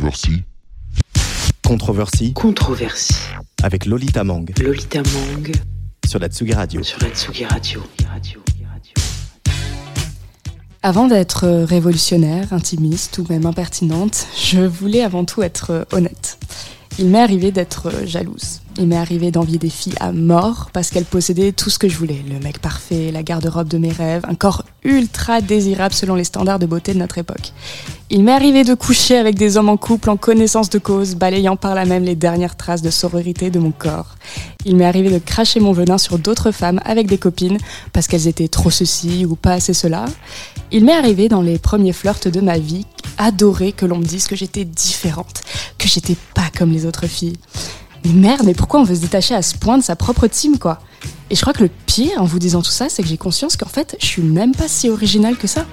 Controversie. Controversie Controversie. avec Lolita Mang Lolita Mang sur la Tsugi Radio. sur la Tsugi Radio. Avant d'être révolutionnaire, intimiste ou même impertinente, je voulais avant tout être honnête. Il m'est arrivé d'être jalouse. Il m'est arrivé d'envier des filles à mort parce qu'elles possédaient tout ce que je voulais. Le mec parfait, la garde-robe de mes rêves, un corps ultra désirable selon les standards de beauté de notre époque. Il m'est arrivé de coucher avec des hommes en couple en connaissance de cause, balayant par là même les dernières traces de sororité de mon corps. Il m'est arrivé de cracher mon venin sur d'autres femmes avec des copines parce qu'elles étaient trop ceci ou pas assez cela. Il m'est arrivé dans les premiers flirts de ma vie adorer que l'on me dise que j'étais différente, que j'étais pas comme les autres filles. Mais merde, mais pourquoi on veut se détacher à ce point de sa propre team, quoi Et je crois que le pire en vous disant tout ça, c'est que j'ai conscience qu'en fait, je suis même pas si originale que ça.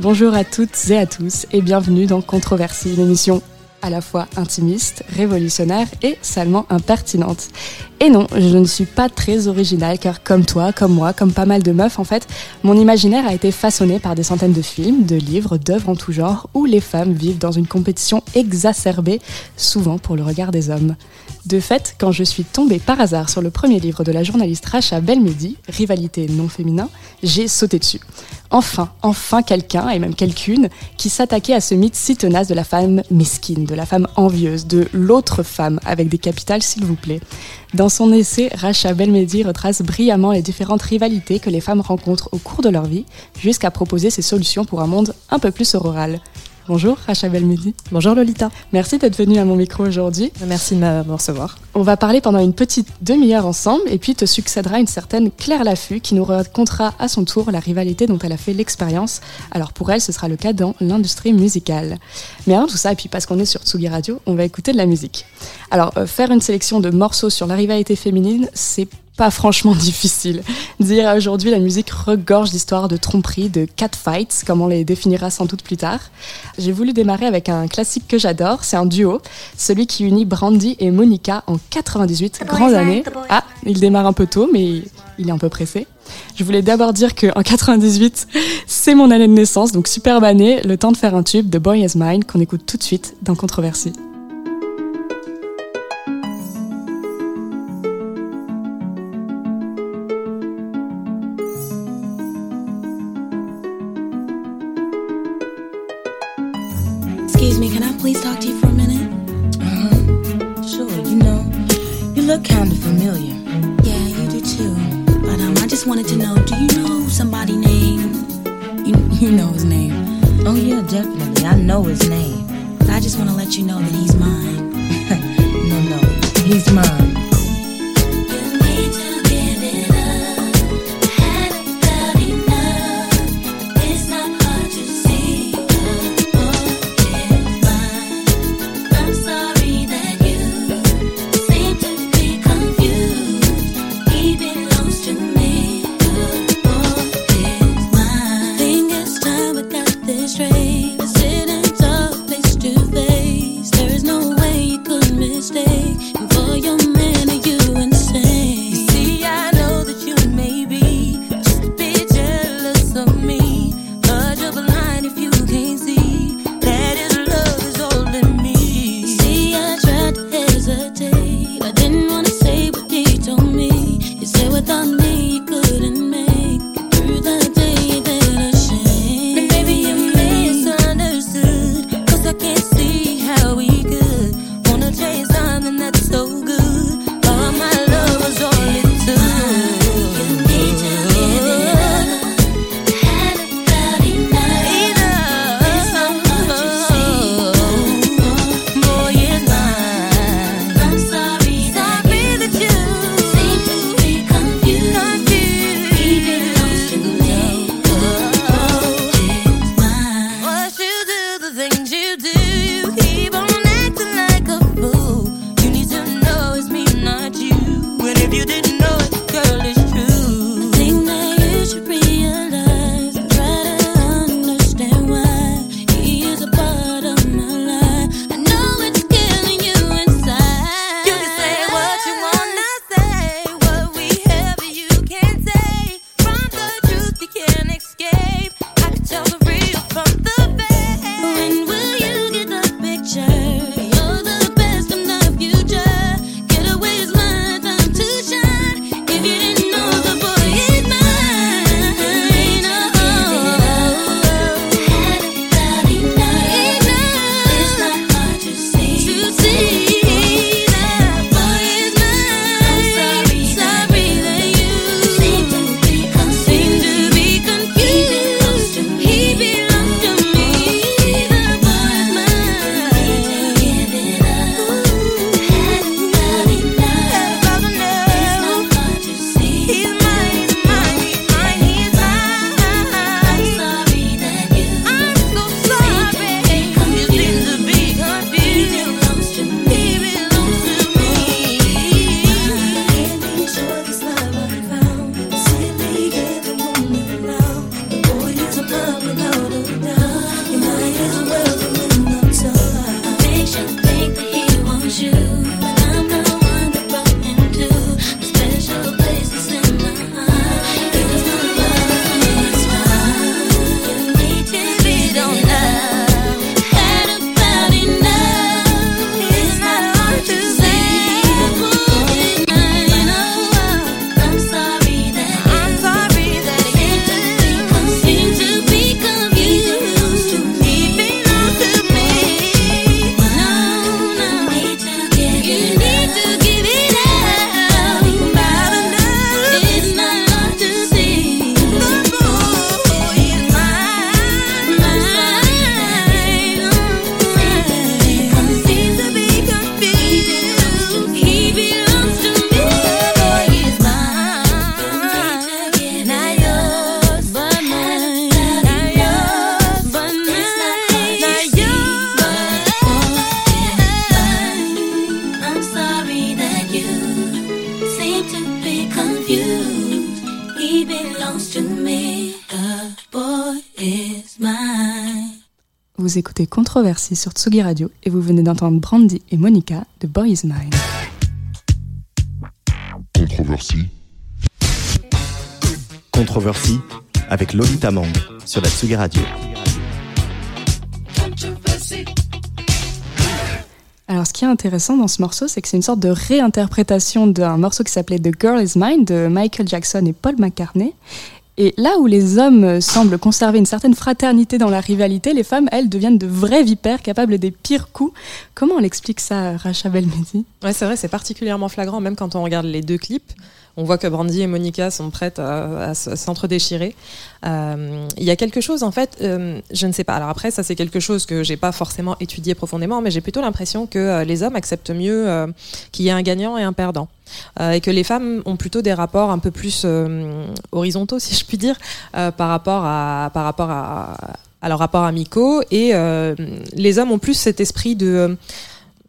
Bonjour à toutes et à tous et bienvenue dans Controversie, l'émission à la fois intimiste, révolutionnaire et salement impertinente. Et non, je ne suis pas très originale car comme toi, comme moi, comme pas mal de meufs en fait, mon imaginaire a été façonné par des centaines de films, de livres, d'œuvres en tout genre où les femmes vivent dans une compétition exacerbée, souvent pour le regard des hommes. De fait, quand je suis tombée par hasard sur le premier livre de la journaliste Racha Belmedi, Rivalité non féminin, j'ai sauté dessus. Enfin, enfin quelqu'un, et même quelqu'une, qui s'attaquait à ce mythe si tenace de la femme mesquine, de la femme envieuse, de l'autre femme, avec des capitales s'il vous plaît. Dans son essai, Racha Belmedi retrace brillamment les différentes rivalités que les femmes rencontrent au cours de leur vie, jusqu'à proposer ses solutions pour un monde un peu plus auroral. Bonjour Racha Belmedi. Bonjour Lolita, Merci d'être venue à mon micro aujourd'hui. merci de me me recevoir. On va parler pendant une petite demi-heure ensemble et puis te succédera une certaine Claire Laffut qui nous racontera à son tour la rivalité dont elle a fait l'expérience. Alors pour elle, ce sera le cas dans l'industrie musicale. Mais avant tout ça, et puis parce qu'on est sur Tsugi Radio, on va écouter de la musique. Alors euh, faire une sélection de morceaux sur la rivalité féminine, c'est pas franchement difficile. Dire aujourd'hui la musique regorge d'histoires de tromperie, de catfights, comme on les définira sans doute plus tard. J'ai voulu démarrer avec un classique que j'adore, c'est un duo, celui qui unit Brandy et Monica en 98, grande année. Ah, il démarre un peu tôt, mais il est un peu pressé. Je voulais d'abord dire que en 98, c'est mon année de naissance, donc superbe année, le temps de faire un tube de Boy Is Mine qu'on écoute tout de suite dans Controversie. Look kind of familiar. Yeah, you do too. But um, I just wanted to know, do you know somebody named? You, you know his name. Oh yeah, definitely. I know his name. But I just want to let you know that he's mine. No, no, he's mine. Vous écoutez Controversie sur Tsugi Radio et vous venez d'entendre Brandy et Monica de Boy Is Mine. Controversie. Controversie avec Lolita Mang sur la Tsugi Radio. Alors, ce qui est intéressant dans ce morceau, c'est que c'est une sorte de réinterprétation d'un morceau qui s'appelait The Girl Is Mine de Michael Jackson et Paul McCartney. Et là où les hommes semblent conserver une certaine fraternité dans la rivalité, les femmes, elles, deviennent de vraies vipères capables des pires coups. Comment on explique ça, Racha Belmedi Ouais, c'est vrai, c'est particulièrement flagrant, même quand on regarde les deux clips. On voit que Brandy et Monica sont prêtes à, s'entre-déchirer. Euh, il y a quelque chose, en fait, euh, je ne sais pas. Alors après, ça c'est quelque chose que j'ai pas forcément étudié profondément, mais j'ai plutôt l'impression que euh, les hommes acceptent mieux qu'il y ait un gagnant et un perdant. Et que les femmes ont plutôt des rapports un peu plus horizontaux, si je puis dire, par rapport à, par rapport à, à leurs rapports amicaux. Et les hommes ont plus cet esprit de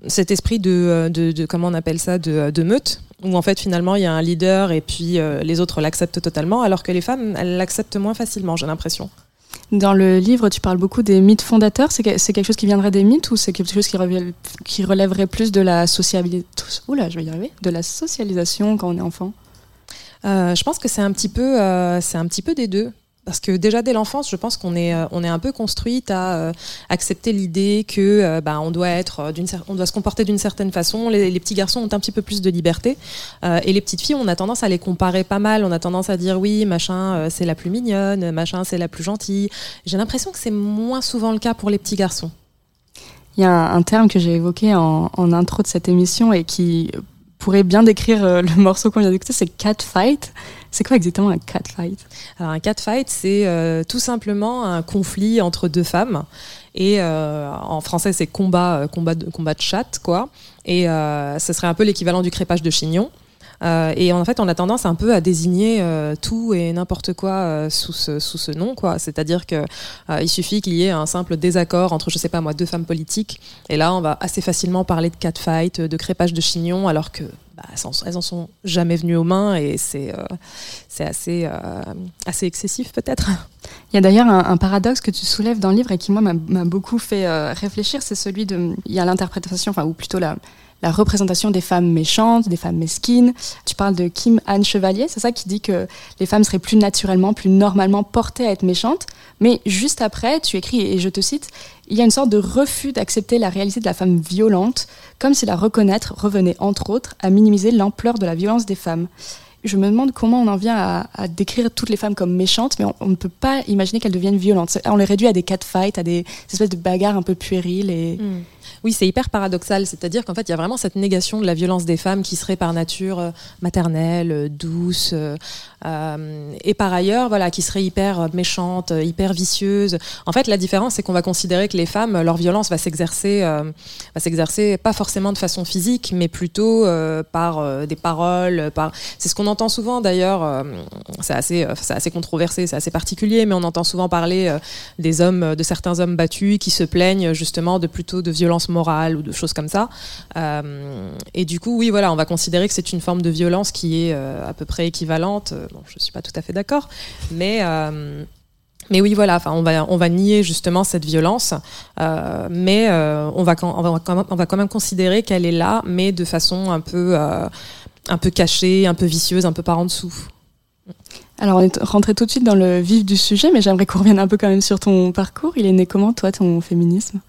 cet esprit de, de, de, comment on appelle ça de, de meute où en fait finalement il y a un leader et puis euh, les autres l'acceptent totalement alors que les femmes elles l'acceptent moins facilement j'ai l'impression Dans le livre, tu parles beaucoup des mythes fondateurs. C'est que- c'est quelque chose qui viendrait des mythes ou c'est quelque chose qui, relève- qui relèverait plus de la sociabilité Oula, je vais y arriver. De la socialisation quand on est enfant? Euh, je pense que c'est un petit peu, euh, c'est un petit peu des deux. Parce que déjà dès l'enfance, je pense qu'on est, euh, on est un peu construite à euh, accepter l'idée que euh, bah, on doit être euh, d'une, on doit se comporter d'une certaine façon. Les, petits garçons ont un petit peu plus de liberté et les petites filles, on a tendance à les comparer pas mal. On a tendance à dire oui, machin, c'est la plus mignonne, machin, c'est la plus gentille. J'ai l'impression que c'est moins souvent le cas pour les petits garçons. Il y a un, terme que j'ai évoqué en, en intro de cette émission et qui pourrait bien décrire le morceau qu'on vient d'écouter, c'est catfight. C'est quoi exactement un catfight Alors un catfight, c'est euh, tout simplement un conflit entre deux femmes. Et euh, en français, c'est combat, euh, combat, de, combat de chat, quoi. Et ce serait un peu l'équivalent du crépage de chignon. Et en fait, on a tendance un peu à désigner tout et n'importe quoi sous, ce, sous ce nom, quoi. C'est-à-dire que il suffit qu'il y ait un simple désaccord entre, je sais pas moi, deux femmes politiques, et là, on va assez facilement parler de catfight, de crépage de chignon, alors que bah, elles, en, elles en sont jamais venues aux mains, et c'est euh, assez euh, assez excessif peut-être. Il y a d'ailleurs un, paradoxe que tu soulèves dans le livre et qui, moi, m'a- m'a beaucoup fait euh, réfléchir. C'est celui de. Il y a l'interprétation, enfin, ou plutôt la, la représentation des femmes méchantes, des femmes mesquines. Tu parles de Kim Anne Chevalier, c'est ça qui dit que les femmes seraient plus naturellement, plus normalement portées à être méchantes. Mais juste après, tu écris, et je te cite, il y a une sorte de refus d'accepter la réalité de la femme violente, comme si la reconnaître revenait, entre autres, à minimiser l'ampleur de la violence des femmes. Je me demande comment on en vient à, décrire toutes les femmes comme méchantes, mais on, ne peut pas imaginer qu'elles deviennent violentes. On les réduit à des catfights, à des espèces de bagarres un peu puériles. Et... Oui, c'est hyper paradoxal. C'est-à-dire qu'en fait, il y a vraiment cette négation de la violence des femmes qui serait par nature euh, maternelle, euh, douce, euh, et par ailleurs, voilà, qui serait hyper méchante, hyper vicieuse. En fait, la différence, c'est qu'on va considérer que les femmes, leur violence va s'exercer, va s'exercer pas forcément de façon physique, mais plutôt par des paroles. Par... C'est ce qu'on entend souvent d'ailleurs. euh, c'est assez, euh, assez controversé, c'est assez particulier, mais on entend souvent parler euh, des hommes, de certains hommes battus qui se plaignent justement de plutôt de violence morale ou de choses comme ça. Euh, et du coup, oui, voilà, on va considérer que c'est une forme de violence qui est à peu près équivalente. Bon, je suis pas tout à fait d'accord, mais mais oui, voilà, on va on va nier justement cette violence, mais on va on va quand même, on considérer qu'elle est là, mais de façon un peu un peu cachée, un peu vicieuse, un peu par en dessous. Alors, on est rentré tout de suite dans le vif du sujet, mais j'aimerais qu'on revienne un peu quand même sur ton parcours. Il est né comment, toi, ton féminisme?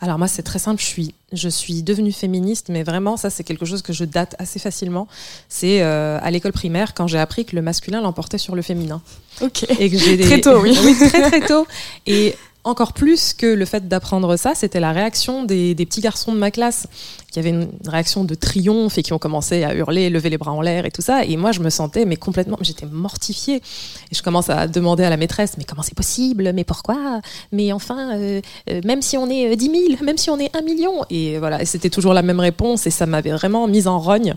Alors moi c'est très simple, je suis je suis devenue féministe, mais vraiment ça c'est quelque chose que je date assez facilement. C'est euh, à l'école primaire quand j'ai appris que le masculin l'emportait sur le féminin. Ok. Et que j'ai des- Très tôt, oui. très très tôt. Et encore plus que le fait d'apprendre ça, c'était la réaction des, petits garçons de ma classe qui avaient une réaction de triomphe et qui ont commencé à hurler, lever les bras en l'air et tout ça. Et moi, je me sentais mais complètement, j'étais mortifiée. Et je commence à demander à la maîtresse, mais comment c'est possible? Mais pourquoi? Mais enfin, euh, euh, même si on est euh, 10 000, même si on est 1 million. Et voilà, c'était toujours la même réponse et ça m'avait vraiment mise en rogne.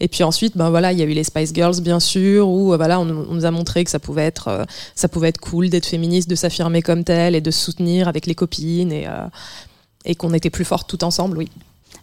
Et puis ensuite, ben voilà, il y a eu les Spice Girls, bien sûr, où euh, voilà, on, nous a montré que ça pouvait être, euh, ça pouvait être cool d'être féministe, de s'affirmer comme telle et de se soutenir avec les copines et, euh, et qu'on était plus fortes tout ensemble, oui.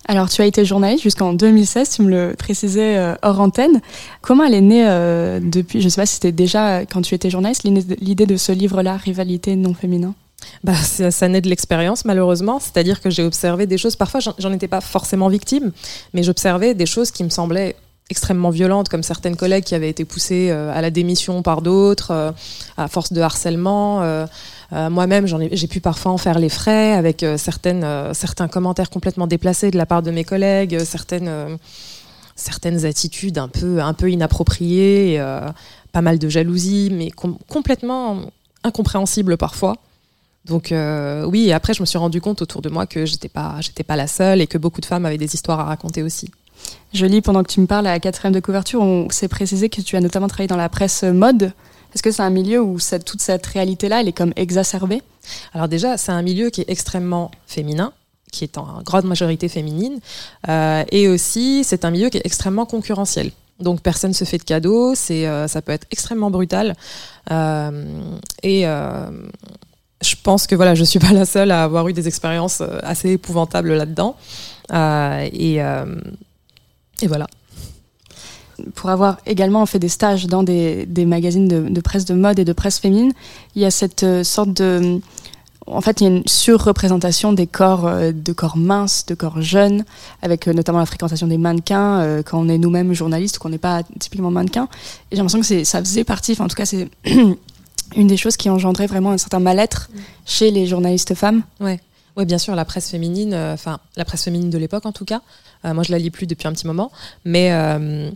Alors, tu as été journaliste jusqu'en 2016, tu me le précisais euh, hors antenne. Comment elle est née euh, depuis, je sais pas si c'était déjà quand tu étais journaliste, l'idée de- ce livre-là, Rivalité non féminin? Bah, ça, ça naît de l'expérience, malheureusement. C'est-à-dire que j'ai observé des choses. Parfois, j'en- étais pas forcément victime, mais j'observais des choses qui me semblaient extrêmement violentes, comme certaines collègues qui avaient été poussées euh, à la démission par d'autres, à force de harcèlement. Euh, Moi-même, j'ai pu parfois en faire les frais avec euh, euh, certains commentaires complètement déplacés de la part de mes collègues, certaines, attitudes un peu, inappropriées, pas mal de jalousie, mais com- complètement incompréhensibles parfois. Donc oui, après je me suis rendu compte autour de moi que j'étais pas, la seule et que beaucoup de femmes avaient des histoires à raconter aussi. Je pendant que tu me parles à la quatrième de couverture, on s'est précisé que tu as notamment travaillé dans la presse mode. Est-ce que c'est un milieu où toute cette réalité-là, elle est comme exacerbée Alors déjà, c'est un milieu qui est extrêmement féminin, qui est en grande majorité féminine, euh, et aussi c'est un milieu qui est extrêmement concurrentiel. Donc personne se fait de cadeaux, euh, ça peut être extrêmement brutal. Euh, et je pense que voilà, je suis pas la seule à avoir eu des expériences assez épouvantables là-dedans. Et voilà. Pour avoir également fait des stages dans des, des magazines de, de presse de mode et de presse féminine, il y a cette euh, sorte de... En fait, il y a une surreprésentation des corps, euh, de corps minces, de corps jeunes, avec euh, notamment la fréquentation des mannequins, quand on est nous-mêmes journalistes, qu'on n'est pas typiquement mannequin. Et j'ai l'impression que c'est- ça faisait partie, enfin, en tout cas, c'est une des choses qui engendrait vraiment un certain mal-être chez les journalistes femmes. Oui, bien sûr, la presse féminine, euh, enfin la presse féminine de l'époque en tout cas. Euh, moi, je la lis plus depuis un petit moment, mais euh,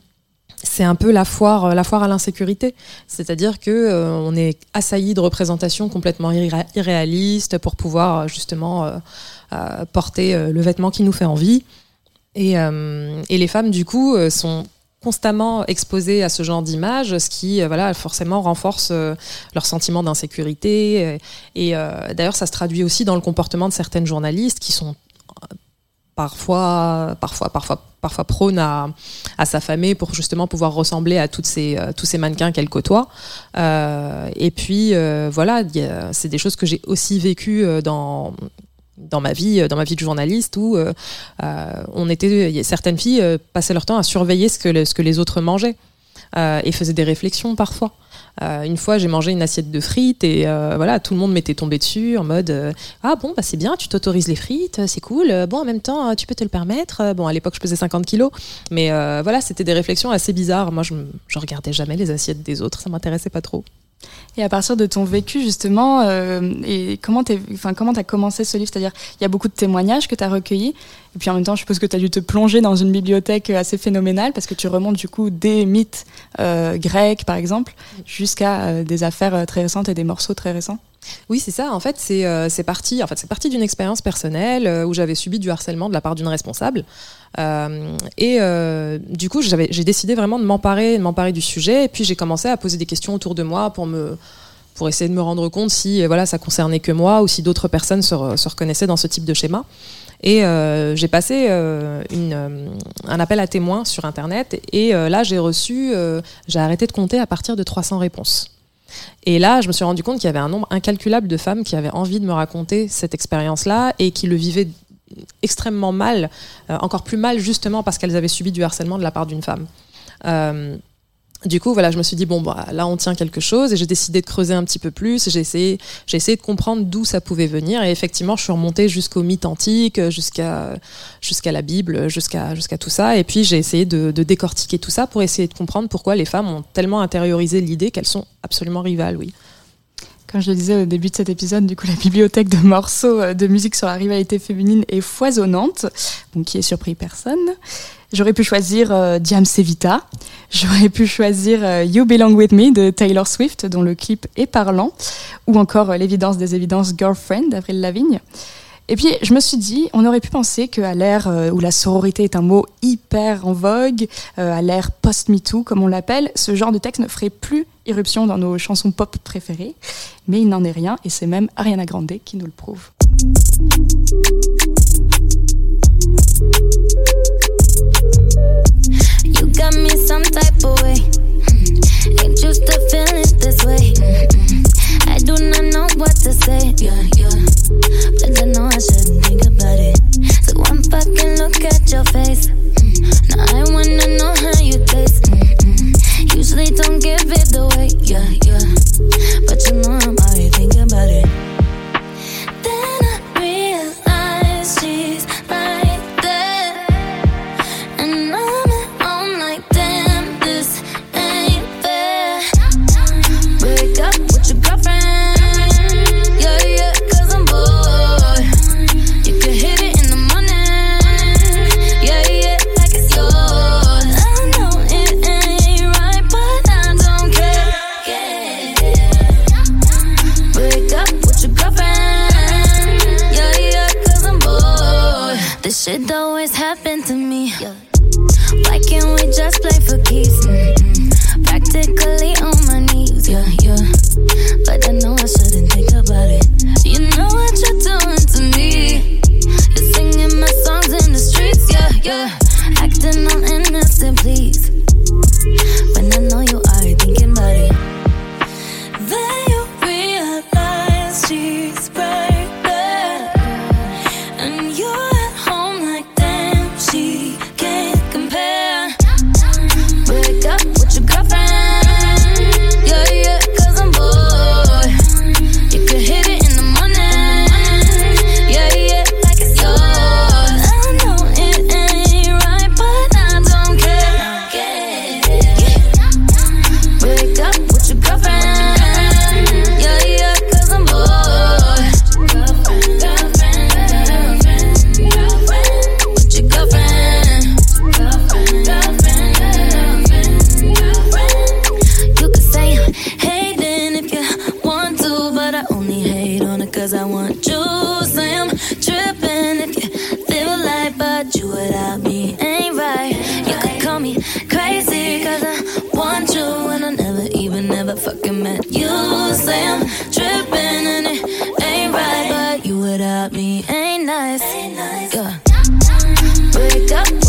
c'est un peu la foire, la foire à l'insécurité. C'est-à-dire que euh, on est assailli de représentations complètement irré- irréalistes pour pouvoir euh, justement euh, euh, porter euh, le vêtement qui nous fait envie. Et, euh, et les femmes, du coup, euh, sont constamment exposées à ce genre d'images, ce qui, euh, voilà, forcément renforce euh, leur sentiment d'insécurité. euh, et euh, d'ailleurs, ça se traduit aussi dans le comportement de certaines journalistes qui sont euh, parfois, parfois, parfois, parfois prônes à, à s'affamer pour justement pouvoir ressembler à toutes ces, euh, tous ces mannequins qu'elles côtoient. Euh, et puis, euh, voilà, c'est des choses que j'ai aussi vécues dans dans ma vie, dans ma vie de journaliste, où on était, certaines filles passaient leur temps à surveiller ce que, ce que les autres mangeaient et faisaient des réflexions parfois. Euh, une fois, j'ai mangé une assiette de frites et euh, voilà, tout le monde m'était tombé dessus en mode euh, ah bon bah c'est bien, tu t'autorises les frites, c'est cool. Bon en même temps, tu peux te le permettre. Bon à l'époque, je pesais 50 kilos, mais voilà, c'était des réflexions assez bizarres. Moi, je, je regardais jamais les assiettes des autres, ça m'intéressait pas trop. Et à partir de ton vécu, justement, et comment tu as commencé ce livre? C'est-à-dire, il y a beaucoup de témoignages que tu as recueillis, et puis en même temps, je suppose que tu as dû te plonger dans une bibliothèque assez phénoménale, parce que tu remontes du coup des mythes euh, grecs, par exemple, jusqu'à euh, des affaires euh, très récentes et des morceaux très récents. Oui, c'est ça. En fait, c'est euh, parti. En fait, parti d'une expérience personnelle euh, où j'avais subi du harcèlement de la part d'une responsable. Euh, et euh, du coup, j'ai décidé vraiment de m'emparer, de m'emparer du sujet. Et puis, j'ai commencé à poser des questions autour de moi pour me pour essayer de me rendre compte si euh, voilà ça concernait que moi ou si d'autres personnes se reconnaissaient dans ce type de schéma. Et euh, j'ai passé euh, euh, un appel à témoins sur Internet et là j'ai reçu, j'ai arrêté de compter à partir de 300 réponses. Et là, je me suis rendu compte qu'il y avait un nombre incalculable de femmes qui avaient envie de me raconter cette expérience-là et qui le vivaient extrêmement mal, encore plus mal justement parce qu'elles avaient subi du harcèlement de la part d'une femme. Du coup, voilà, je me suis dit bon, bah, là, on tient quelque chose, et j'ai décidé de creuser un petit peu plus. J'ai essayé, j'ai essayé de comprendre d'où ça pouvait venir, et effectivement, je suis remontée jusqu'au mythe antique, jusqu'à jusqu'à la Bible, jusqu'à jusqu'à tout ça, et puis j'ai essayé de, décortiquer tout ça pour essayer de comprendre pourquoi les femmes ont tellement intériorisé l'idée qu'elles sont absolument rivales, oui. Comme je le disais au début de cet épisode, du coup, la bibliothèque de morceaux euh, de musique sur la rivalité féminine est foisonnante, donc qui est surpris personne. J'aurais pu choisir euh, Diam Sevita, j'aurais pu choisir euh, You Belong With Me de Taylor Swift, dont le clip est parlant, ou encore euh, l'évidence des évidences Girlfriend d'Avril Lavigne. Et puis, je me suis dit, on aurait pu penser qu'à l'ère euh, où la sororité est un mot hyper en vogue, à l'ère post-MeToo, comme on l'appelle, ce genre de texte ne ferait plus irruption dans nos chansons pop préférées. Mais il n'en est rien, et c'est même Ariana Grande qui nous le prouve. Got me some type of way. Mm. Ain't used to feeling this way. Mm-mm. I do not know what to say. Yeah, yeah. But I know I shouldn't think about it. So one fucking look at your face. Mm. Now I wanna know how you taste. Usually don't give it away. Yeah, yeah. But you know I'm already thinking about it. But you without me ain't nice. Yeah. Break up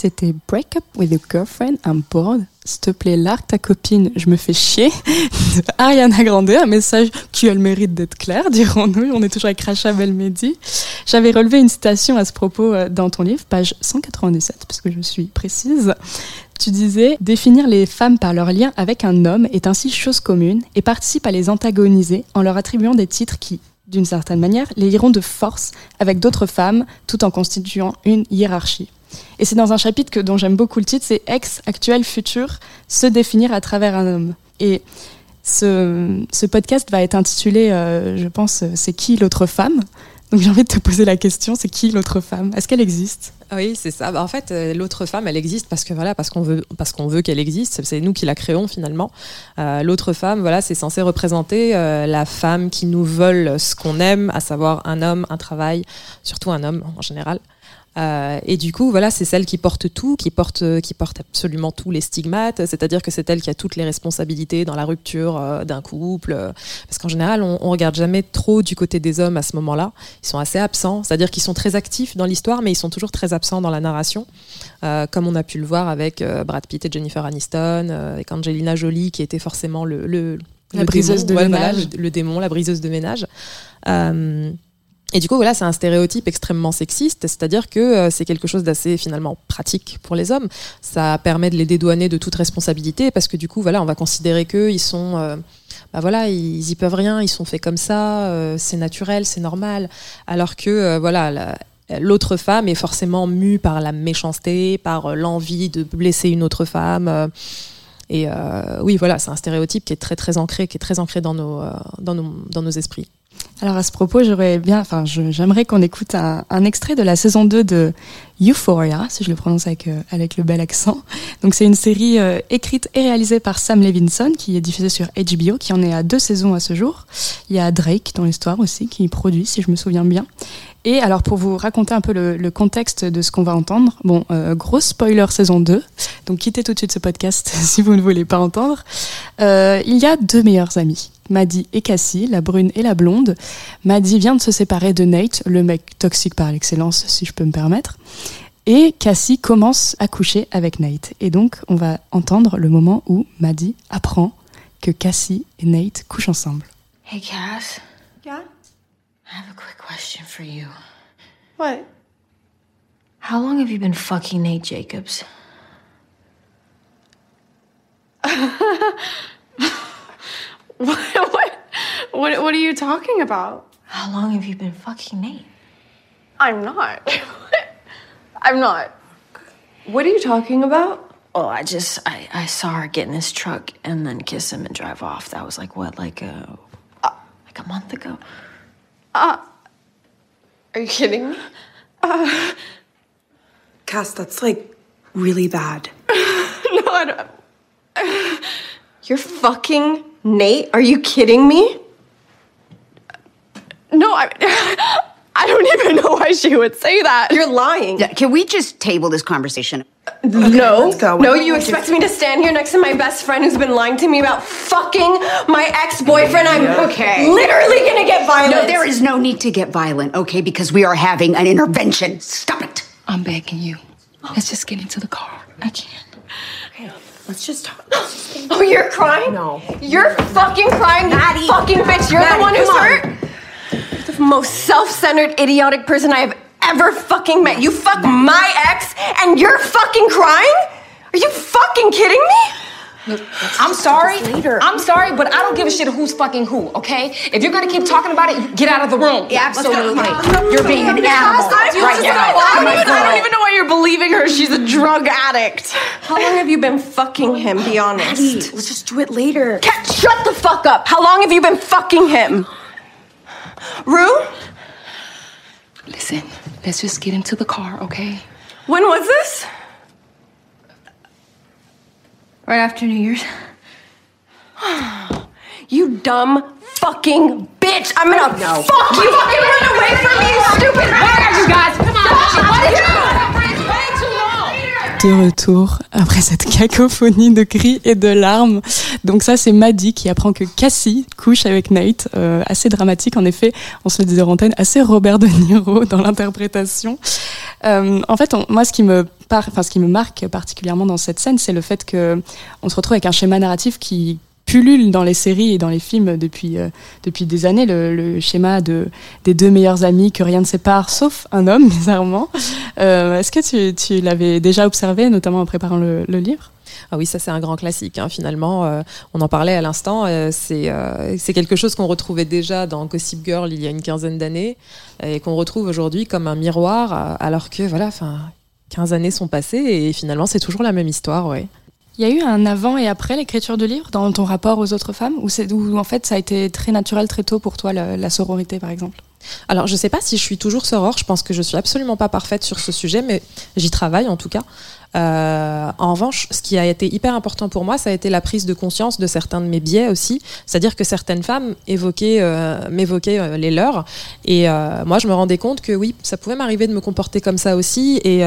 C'était Break Up with Your Girlfriend, I'm bored. S'il te plaît, largue ta copine, je me fais chier. De Ariana Grande, un message qui a le mérite d'être clair, dirons-nous. On est toujours avec Racha Belmedi. J'avais relevé une citation à ce propos euh, dans ton livre, page 197, parce que je suis précise. Tu disais Définir les femmes par leur lien avec un homme est ainsi chose commune et participe à les antagoniser en leur attribuant des titres qui, d'une certaine manière, les lieront de force avec d'autres femmes tout en constituant une hiérarchie. Et c'est dans un chapitre que, dont j'aime beaucoup le titre, c'est Ex, actuel, futur, se définir à travers un homme. Et ce, ce podcast va être intitulé, euh, je pense, euh, C'est qui l'autre femme? Donc j'ai envie de te poser la question, c'est qui l'autre femme? Est-ce qu'elle existe? Oui, c'est ça. Bah, en fait, euh, l'autre femme, elle existe parce que voilà, parce qu'on veut, parce qu'on veut qu'elle existe. C'est nous qui la créons finalement. L'autre femme, voilà, c'est censé représenter la femme qui nous vole ce qu'on aime, à savoir un homme, un travail, surtout un homme en général. Euh, et du coup, voilà, c'est celle qui porte tout, qui porte, qui porte absolument tous les stigmates. C'est-à-dire que c'est elle qui a toutes les responsabilités dans la rupture euh, d'un couple. euh, parce qu'en général, on, on regarde jamais trop du côté des hommes à ce moment-là. Ils sont assez absents. C'est-à-dire qu'ils sont très actifs dans l'histoire, mais ils sont toujours très absents dans la narration. Euh, comme on a pu le voir avec euh, Brad Pitt et Jennifer Aniston, euh, avec Angelina Jolie, qui était forcément le, le La le briseuse de démon, voilà, ménage. le, le démon, la briseuse de ménage. Euh, et du coup, voilà, c'est un stéréotype extrêmement sexiste, c'est-à-dire que euh, c'est quelque chose d'assez finalement pratique pour les hommes. Ça permet de les dédouaner de toute responsabilité parce que du coup, voilà, on va considérer qu'eux, ils sont, euh, bah voilà, ils y peuvent rien, ils sont faits comme ça, euh, c'est naturel, c'est normal. Alors que, voilà, la- l'autre femme est forcément mue par la méchanceté, par l'envie de blesser une autre femme. et oui, voilà, c'est un stéréotype qui est très très ancré, qui est très ancré dans nos, dans nos, dans nos esprits. Alors à ce propos, j'aurais bien, enfin, j'aimerais qu'on écoute un, un extrait de la saison 2 de Euphoria, si je le prononce avec, euh, avec le bel accent. Donc c'est une série euh, écrite et réalisée par Sam Levinson, qui est diffusée sur HBO, qui en est à deux saisons à ce jour. Il y a Drake dans l'histoire aussi, qui produit, si je me souviens bien. Et alors pour vous raconter un peu le, contexte de ce qu'on va entendre, bon, euh, gros spoiler saison 2, donc quittez tout de suite ce podcast si vous ne voulez pas entendre. Euh, il y a deux meilleures amies, Maddie et Cassie, la brune et la blonde. Maddie vient de se séparer de Nate, le mec toxique par l'excellence, si je peux me permettre. Et Cassie commence à coucher avec Nate. Et donc, on va entendre le moment où Maddie apprend que Cassie et Nate couchent ensemble. Hey, Cass. I have a quick question for you. What? How long have you been fucking Nate Jacobs? What? What? What, what are you talking about? How long have you been fucking Nate? I'm not. I'm not. What are you talking about? Oh, I just I, I saw her get in his truck and then kiss him and drive off. That was like what, like a like a month ago. Uh, are you kidding me? Uh, Cass, that's like really bad. No, I don't. You're fucking Nate? Are you kidding me? No, I. I don't even know why she would say that. You're lying. Yeah, Can we just table this conversation? no, let's go. no, you expect me to stand here next to my best friend who's been lying to me about fucking my ex-boyfriend? I'm Okay. literally gonna get violent. No, there is no need to get violent, okay? Because we are having an intervention. Stop it. I'm begging you. Let's just get into the car. I can't. Let's just talk. Oh, you're crying? No. You're fucking crying, you fucking bitch. You're Maddie, the one who's on. hurt. You're the most self-centered, idiotic person I have ever fucking met. You fuck my ex, and you're fucking crying? Are you fucking kidding me? I'm sorry. I'm sorry, but I don't give a shit who's fucking who, okay? If you're gonna keep talking about it, get out of the room. Yeah, Absolutely. You're being an animal I don't, right now. I, don't even, I don't even know why you're believing her. She's a drug addict. How long have you been fucking him? Be honest. Maddie, let's just do it later. Cat, shut the fuck up. How long have you been fucking him? Rue? Listen, let's just get into the car, okay? When was this? Right after New Year's. You dumb fucking bitch! I'm gonna fuck you! Fucking run away from me, you stupid De retour après cette cacophonie de cris et de larmes. Donc ça c'est Maddie qui apprend que Cassie couche avec Nate. Euh, assez dramatique en effet, on se le disait en antenne, assez Robert De Niro dans l'interprétation. Euh, en fait, moi ce qui me ce qui me marque particulièrement dans cette scène, c'est le fait que on se retrouve avec un schéma narratif qui pullule dans les séries et dans les films depuis euh, depuis des années le, schéma de des deux meilleurs amis que rien ne sépare sauf un homme bizarrement. Euh, Est-ce que tu, tu l'avais déjà observé notamment en préparant le, le livre? Ah oui, ça c'est un grand classique. hein, finalement, Euh, on en parlait à l'instant. euh, c'est quelque chose qu'on retrouvait déjà dans Gossip Girl il y a une quinzaine d'années et qu'on retrouve aujourd'hui comme un miroir, alors que voilà, enfin, 15 années sont passées et finalement c'est toujours la même histoire, ouais. Il y a eu un avant et après l'écriture du livre dans ton rapport aux autres femmes ou c'est où en fait ça a été très naturel très tôt pour toi la, sororité par exemple? Alors, je sais pas si je suis toujours soror. Je pense que je suis absolument pas parfaite sur ce sujet, mais j'y travaille en tout cas. Euh, en revanche, ce qui a été hyper important pour moi, ça a été la prise de conscience de certains de mes biais aussi. C'est-à-dire que certaines femmes évoquaient, euh, m'évoquaient euh, les leurs, et moi, je me rendais compte que oui, ça pouvait m'arriver de me comporter comme ça aussi, et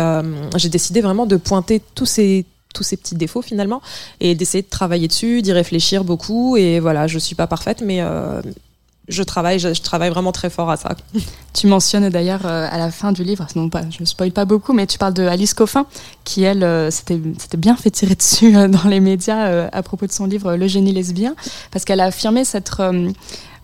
j'ai décidé vraiment de pointer tous ces tous ces petits défauts finalement et d'essayer de travailler dessus, d'y réfléchir beaucoup et voilà, je suis pas parfaite mais euh, je travaille, je, travaille vraiment très fort à ça. Tu mentionnes d'ailleurs euh, à la fin du livre, non pas, je spoil pas beaucoup, mais tu parles de Alice Coffin, qui elle euh, s'était bien fait tirer dessus euh, dans les médias à propos de son livre Le génie lesbien, parce qu'elle a affirmé s'être,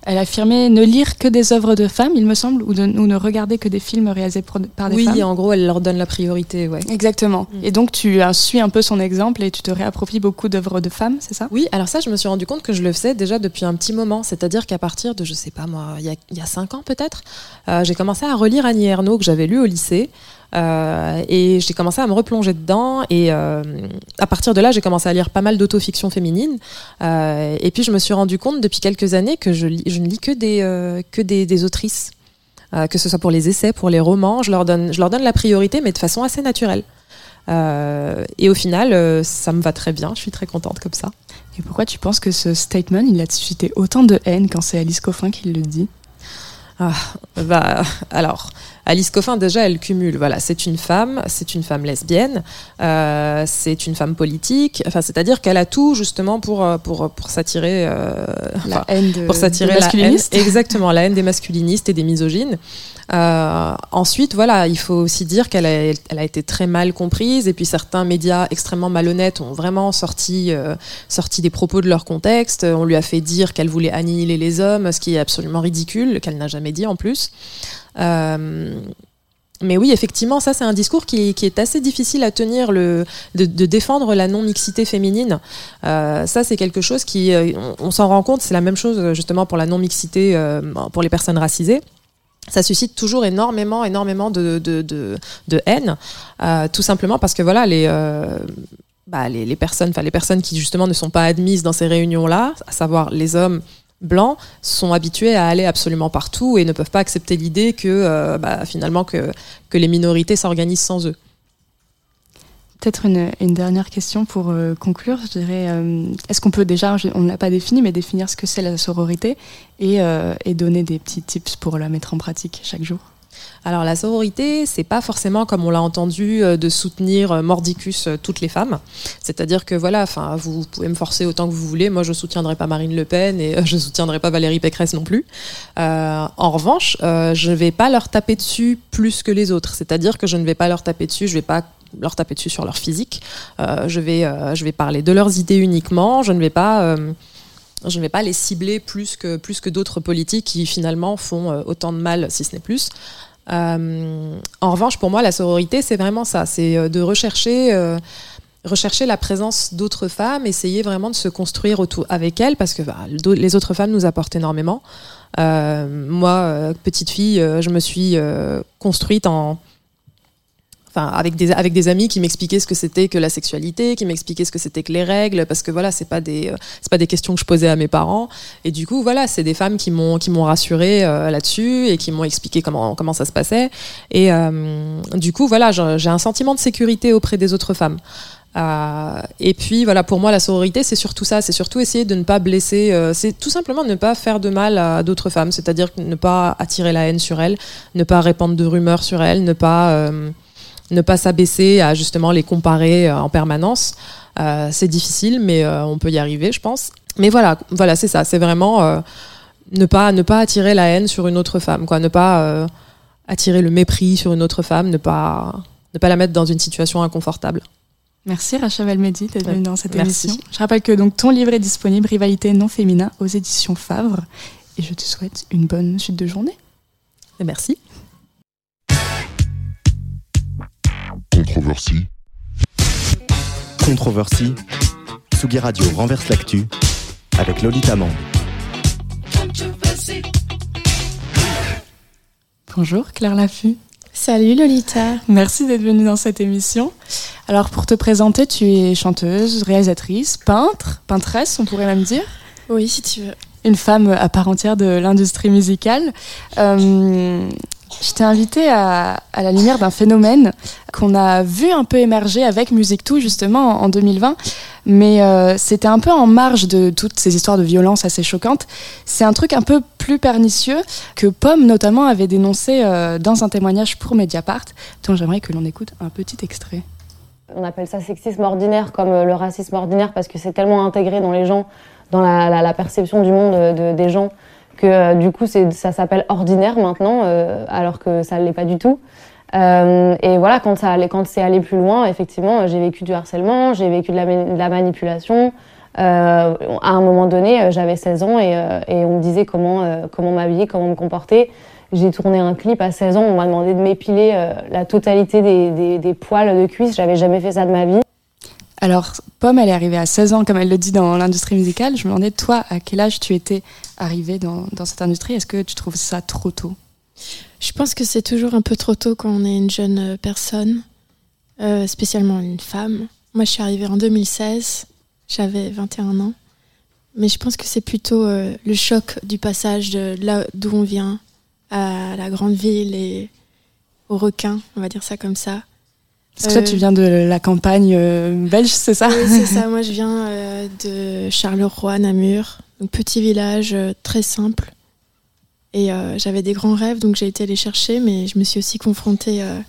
elle a affirmé ne lire que des œuvres de femmes, il me semble, ou, de, ou ne regarder que des films réalisés pour- par des Oui, femmes. en gros, elle leur donne la priorité, ouais. Exactement. Et donc tu suis un peu son exemple et tu te réappropries beaucoup d'œuvres de femmes, c'est ça? Oui, alors ça, je me suis rendu compte que je le faisais déjà depuis un petit moment. C'est-à-dire qu'à partir de, je sais pas moi, il y a, il y a cinq ans peut-être, euh, j'ai commencé à relire Annie Ernaux que j'avais lu au lycée. Euh, et j'ai commencé à me replonger dedans. Et euh, à partir de là, j'ai commencé à lire pas mal d'autofiction féminine. Euh, et puis je me suis rendu compte depuis quelques années que je, lis- je ne lis que des, que des, des autrices. Que ce soit pour les essais, pour les romans, je leur donne, je leur donne la priorité, mais de façon assez naturelle. Et au final, ça me va très bien. Je suis très contente comme ça. Et pourquoi tu penses que ce statement, il a suscité autant de haine quand c'est Alice Coffin qui le dit? Ah, bah, alors, Alice Coffin, déjà, elle cumule. Voilà, c'est une femme, c'est une femme lesbienne, euh, c'est une femme politique. Enfin, c'est-à-dire qu'elle a tout justement pour euh, pour pour s'attirer, euh, La enfin, haine de, pour s'attirer des la haine. masculinistes Exactement, la haine des masculinistes et des misogynes. Euh, ensuite, voilà, il faut aussi dire qu'elle a, elle a été très mal comprise et puis certains médias extrêmement malhonnêtes ont vraiment sorti, euh, sorti des propos de leur contexte. On lui a fait dire qu'elle voulait annihiler les hommes, ce qui est absolument ridicule, qu'elle n'a jamais dit en plus. Euh, mais oui, effectivement, ça c'est un discours qui, est assez difficile à tenir, le, de, défendre la non-mixité féminine. Euh, ça c'est quelque chose qui, euh, on, s'en rend compte, c'est la même chose justement pour la non-mixité pour les personnes racisées. ça suscite toujours énormément, énormément de, de, haine, tout simplement parce que voilà, les, bah, les, les personnes, les personnes qui justement ne sont pas admises dans ces réunions-là, à savoir les hommes blancs, sont habitués à aller absolument partout et ne peuvent pas accepter l'idée que euh, bah, finalement que, que les minorités s'organisent sans eux. Peut-être une, dernière question pour euh, conclure. Je dirais, euh, est-ce qu'on peut déjà, on ne l'a pas défini, mais définir ce que c'est la sororité et, et donner des petits tips pour la mettre en pratique chaque jour? Alors la sororité, c'est pas forcément comme on l'a entendu euh, de soutenir euh, mordicus euh, toutes les femmes. C'est-à-dire que voilà, enfin vous pouvez me forcer autant que vous voulez. Moi, je soutiendrai pas Marine Le Pen et je soutiendrai pas Valérie Pécresse non plus. En revanche, euh, je vais pas leur taper dessus plus que les autres. C'est-à-dire que je ne vais pas leur taper dessus. Je vais pas leur taper dessus sur leur physique. Je vais je vais parler de leurs idées uniquement. Je ne vais pas je ne vais pas les cibler plus que, plus que d'autres politiques qui finalement font euh, autant de mal, si ce n'est plus. Euh, en revanche, pour moi, la sororité, c'est vraiment ça, c'est euh, de rechercher, rechercher la présence d'autres femmes, essayer vraiment de se construire autour avec elles, parce que bah, les autres femmes nous apportent énormément. Moi, petite fille, je me suis construite en enfin avec des avec des amis qui m'expliquaient ce que c'était que la sexualité, qui m'expliquaient ce que c'était que les règles parce que voilà, c'est pas des euh, c'est pas des questions que je posais à mes parents et du coup voilà, c'est des femmes qui m'ont qui m'ont rassurée euh, là-dessus et qui m'ont expliqué comment comment ça se passait et euh, du coup voilà, j'ai un sentiment de sécurité auprès des autres femmes. Et puis voilà, pour moi, la sororité, c'est surtout ça, c'est surtout essayer de ne pas blesser, c'est tout simplement ne pas faire de mal à d'autres femmes, c'est-à-dire ne pas attirer la haine sur elles, ne pas répandre de rumeurs sur elles, ne pas ne pas s'abaisser à justement les comparer euh, en permanence. Euh, c'est difficile, mais euh, on peut y arriver, je pense. Mais voilà, voilà, c'est ça. C'est vraiment ne pas ne pas attirer la haine sur une autre femme, quoi. Ne pas attirer le mépris sur une autre femme, ne pas ne pas la mettre dans une situation inconfortable. Merci Rachel Valmedi d'être venue dans cette merci. émission. Je rappelle que donc ton livre est disponible, Rivalité non féminin, aux éditions Favre. Et je te souhaite une bonne suite de journée. Et merci. Controversie. Controversie. Tsugi Radio renverse l'actu avec Lolita Mang. Bonjour Claire Laffut. Salut Lolita. Merci d'être venue dans cette émission. Alors pour te présenter, tu es chanteuse, réalisatrice, peintre, peintresse, on pourrait même dire. Oui, si tu veux. Une femme à part entière de l'industrie musicale. Euh, je t'ai invitée à, la lumière d'un phénomène qu'on a vu un peu émerger avec Musique Tout justement en, en 2020, mais euh, c'était un peu en marge de toutes ces histoires de violence assez choquantes. C'est un truc un peu plus pernicieux que Pomme notamment avait dénoncé euh, dans un témoignage pour Mediapart, dont j'aimerais que l'on écoute un petit extrait. On appelle ça sexisme ordinaire comme euh, le racisme ordinaire parce que c'est tellement intégré dans les gens, dans la, perception du monde de- des gens, que euh, du coup ça s'appelle ordinaire maintenant, euh, alors que ça ne l'est pas du tout. Euh, et voilà, quand, ça quand c'est allé plus loin, effectivement, j'ai vécu du harcèlement, j'ai vécu de la, manipulation. À un moment donné, j'avais 16 ans et, on me disait comment, comment m'habiller, comment me comporter. J'ai tourné un clip à 16 ans, on m'a demandé de m'épiler la totalité des, des, des poils de cuisse. J'avais jamais fait ça de ma vie. Alors, Pomme, elle est arrivée à 16 ans, comme elle le dit dans l'industrie musicale. Je me demandais, toi, à quel âge tu étais arrivée dans, cette industrie? Est-ce que tu trouves ça trop tôt? Je pense que c'est toujours un peu trop tôt quand on est une jeune euh, personne, euh, spécialement une femme. Moi, je suis arrivée en 2016, j'avais 21 ans. Mais je pense que c'est plutôt euh, le choc du passage de là d'où on vient à la grande ville et au requin, on va dire ça comme ça. Parce que toi, tu viens de la campagne euh, belge, c'est ça? Oui, c'est ça. Moi, je viens euh, de Charleroi, Namur, petit village euh, très simple. Et euh, j'avais des grands rêves, donc j'ai été les chercher, mais je me suis aussi confrontée euh,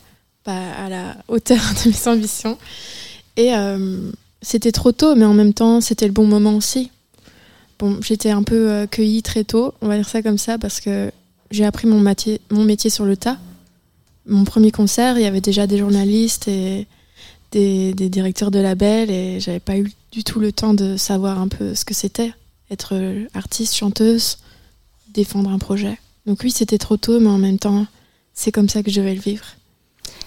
bah, à la hauteur de mes ambitions. Et euh, c'était trop tôt, mais en même temps, c'était le bon moment aussi. Bon, j'étais un peu euh, cueillie très tôt, on va dire ça comme ça, parce que j'ai appris mon mon métier sur le tas. Mon premier concert, il y avait déjà des journalistes et des, des directeurs de labels et j'avais pas eu du tout le temps de savoir un peu ce que c'était être artiste, chanteuse, défendre un projet. Donc oui, c'était trop tôt, mais en même temps, c'est comme ça que je vais le vivre.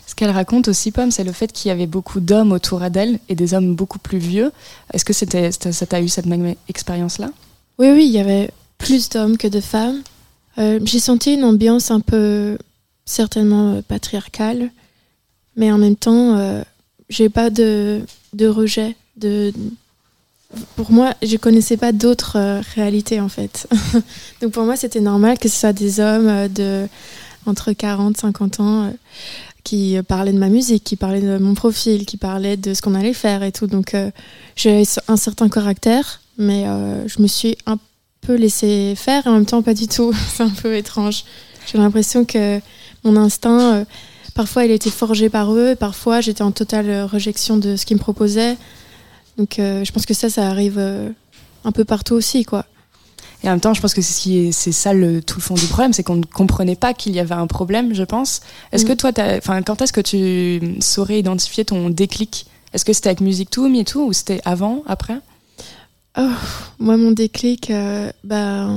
Ce qu'elle raconte aussi, Pomme, c'est le fait qu'il y avait beaucoup d'hommes autour d'elle et des hommes beaucoup plus vieux. Est-ce que c'était, ça t'a eu cette même expérience-là? Oui, oui, il y avait plus d'hommes que de femmes. Euh, J'ai senti une ambiance un peu certainement euh, patriarcale, mais en même temps, euh, j'ai pas de, de rejet. De, pour moi, je connaissais pas d'autres euh, réalités en fait. Donc pour moi, c'était normal que ce soit des hommes de entre 40 50 ans qui parlaient de ma musique, qui parlaient de mon profil, qui parlaient de ce qu'on allait faire et tout. Donc j'ai un certain caractère, mais je me suis un peu laissé faire et en même temps pas du tout. C'est un peu étrange. J'ai l'impression que mon instinct, euh, parfois il était forgé par eux, parfois j'étais en totale euh, rejection de ce qu'ils me proposaient. Donc euh, je pense que ça, ça arrive un peu partout aussi, quoi. Et en même temps, je pense que c'est ce ça le, tout le fond du problème, c'est qu'on ne comprenait pas qu'il y avait un problème, je pense. Est-ce Mm. que toi, t'as- enfin, quand est-ce que tu saurais identifier ton déclic? Est-ce que c'était avec Music To Me et tout, ou c'était avant, après? Oh, moi, mon déclic, euh, bah,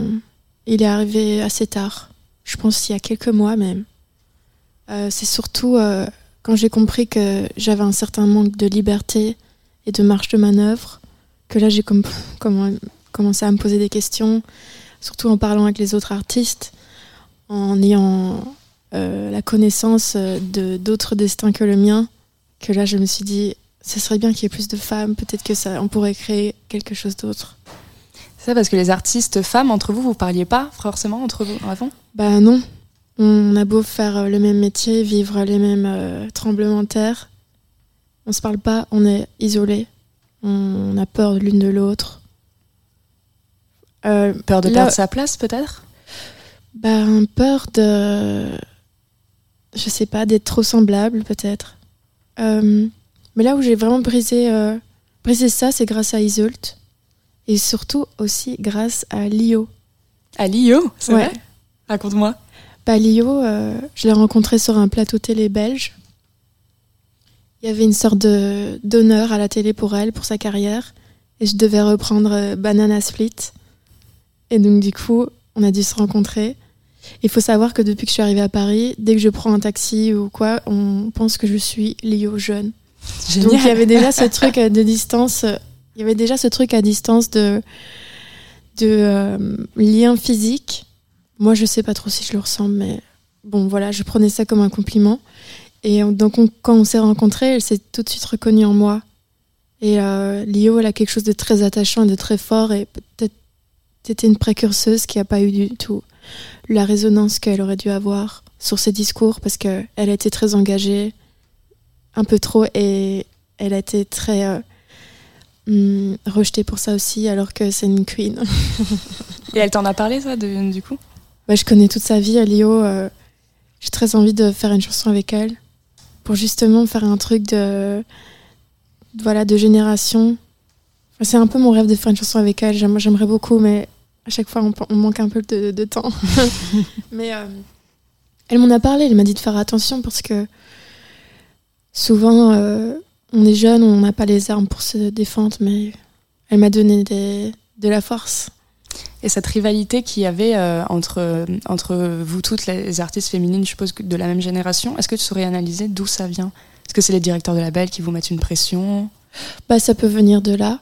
il est arrivé assez tard. Je pense il y a quelques mois même. Euh, c'est surtout euh, quand j'ai compris que j'avais un certain manque de liberté et de marge de manœuvre que là j'ai com- comm- commencé à me poser des questions, surtout en parlant avec les autres artistes, en ayant euh, la connaissance de d'autres destins que le mien, que là je me suis dit, ce serait bien qu'il y ait plus de femmes, peut-être que ça, on pourrait créer quelque chose d'autre. C'est ça parce que les artistes femmes, entre vous, vous parliez pas forcément entre vous avant Bah non, on a beau faire euh, le même métier, vivre les mêmes euh, tremblements de terre, on se parle pas, on est isolés, on a peur l'une de l'autre. Euh, Peur de là- perdre sa place, peut-être? Bah, peur de. Je sais pas, d'être trop semblable, peut-être. Euh, mais là où j'ai vraiment brisé, brisé ça, c'est grâce à Isult. Et surtout aussi grâce à Lio. À Lio C'est Ouais. vrai? Raconte-moi. Bah, Lio, euh, je l'ai rencontré sur un plateau télé belge. Il y avait une sorte de d'honneur à la télé pour elle, pour sa carrière. Et je devais reprendre euh, Banana Split. Et donc, du coup, on a dû se rencontrer. Il faut savoir que depuis que je suis arrivée à Paris, dès que je prends un taxi ou quoi, on pense que je suis Lio jeune. Génial. Donc, il y avait déjà ce truc euh, de distance. Il y avait déjà ce truc à distance de, de euh, lien physique. Moi, je sais pas trop si je le ressemble, mais bon, voilà, je prenais ça comme un compliment. Et on- donc, on- quand on s'est rencontrés, elle s'est tout de suite reconnue en moi. Et euh, Lio, elle a quelque chose de très attachant et de très fort. Et peut-être c'était une précurseuse qui n'a pas eu du tout la résonance qu'elle aurait dû avoir sur ses discours parce qu'elle a été très engagée, un peu trop, et elle a été très euh, hum, rejetée pour ça aussi, alors que c'est une queen. Et elle t'en a parlé, ça, de- du coup? Bah, je connais toute sa vie, Lio. euh, J'ai très envie de faire une chanson avec elle pour justement faire un truc de, de- voilà, de génération. Enfin, c'est un peu mon rêve de faire une chanson avec elle. J'aime- J'aimerais beaucoup, mais à chaque fois, on, on manque un peu de, de temps. mais euh, elle m'en a parlé. Elle m'a dit de faire attention parce que souvent, euh, on est jeune, on n'a pas les armes pour se défendre, mais elle m'a donné des- de la force. Et cette rivalité qu'il y avait euh, entre, entre vous toutes, les artistes féminines, je suppose, de la même génération, est-ce que tu saurais analyser d'où ça vient? Est-ce que c'est les directeurs de label qui vous mettent une pression? Bah, ça peut venir de là.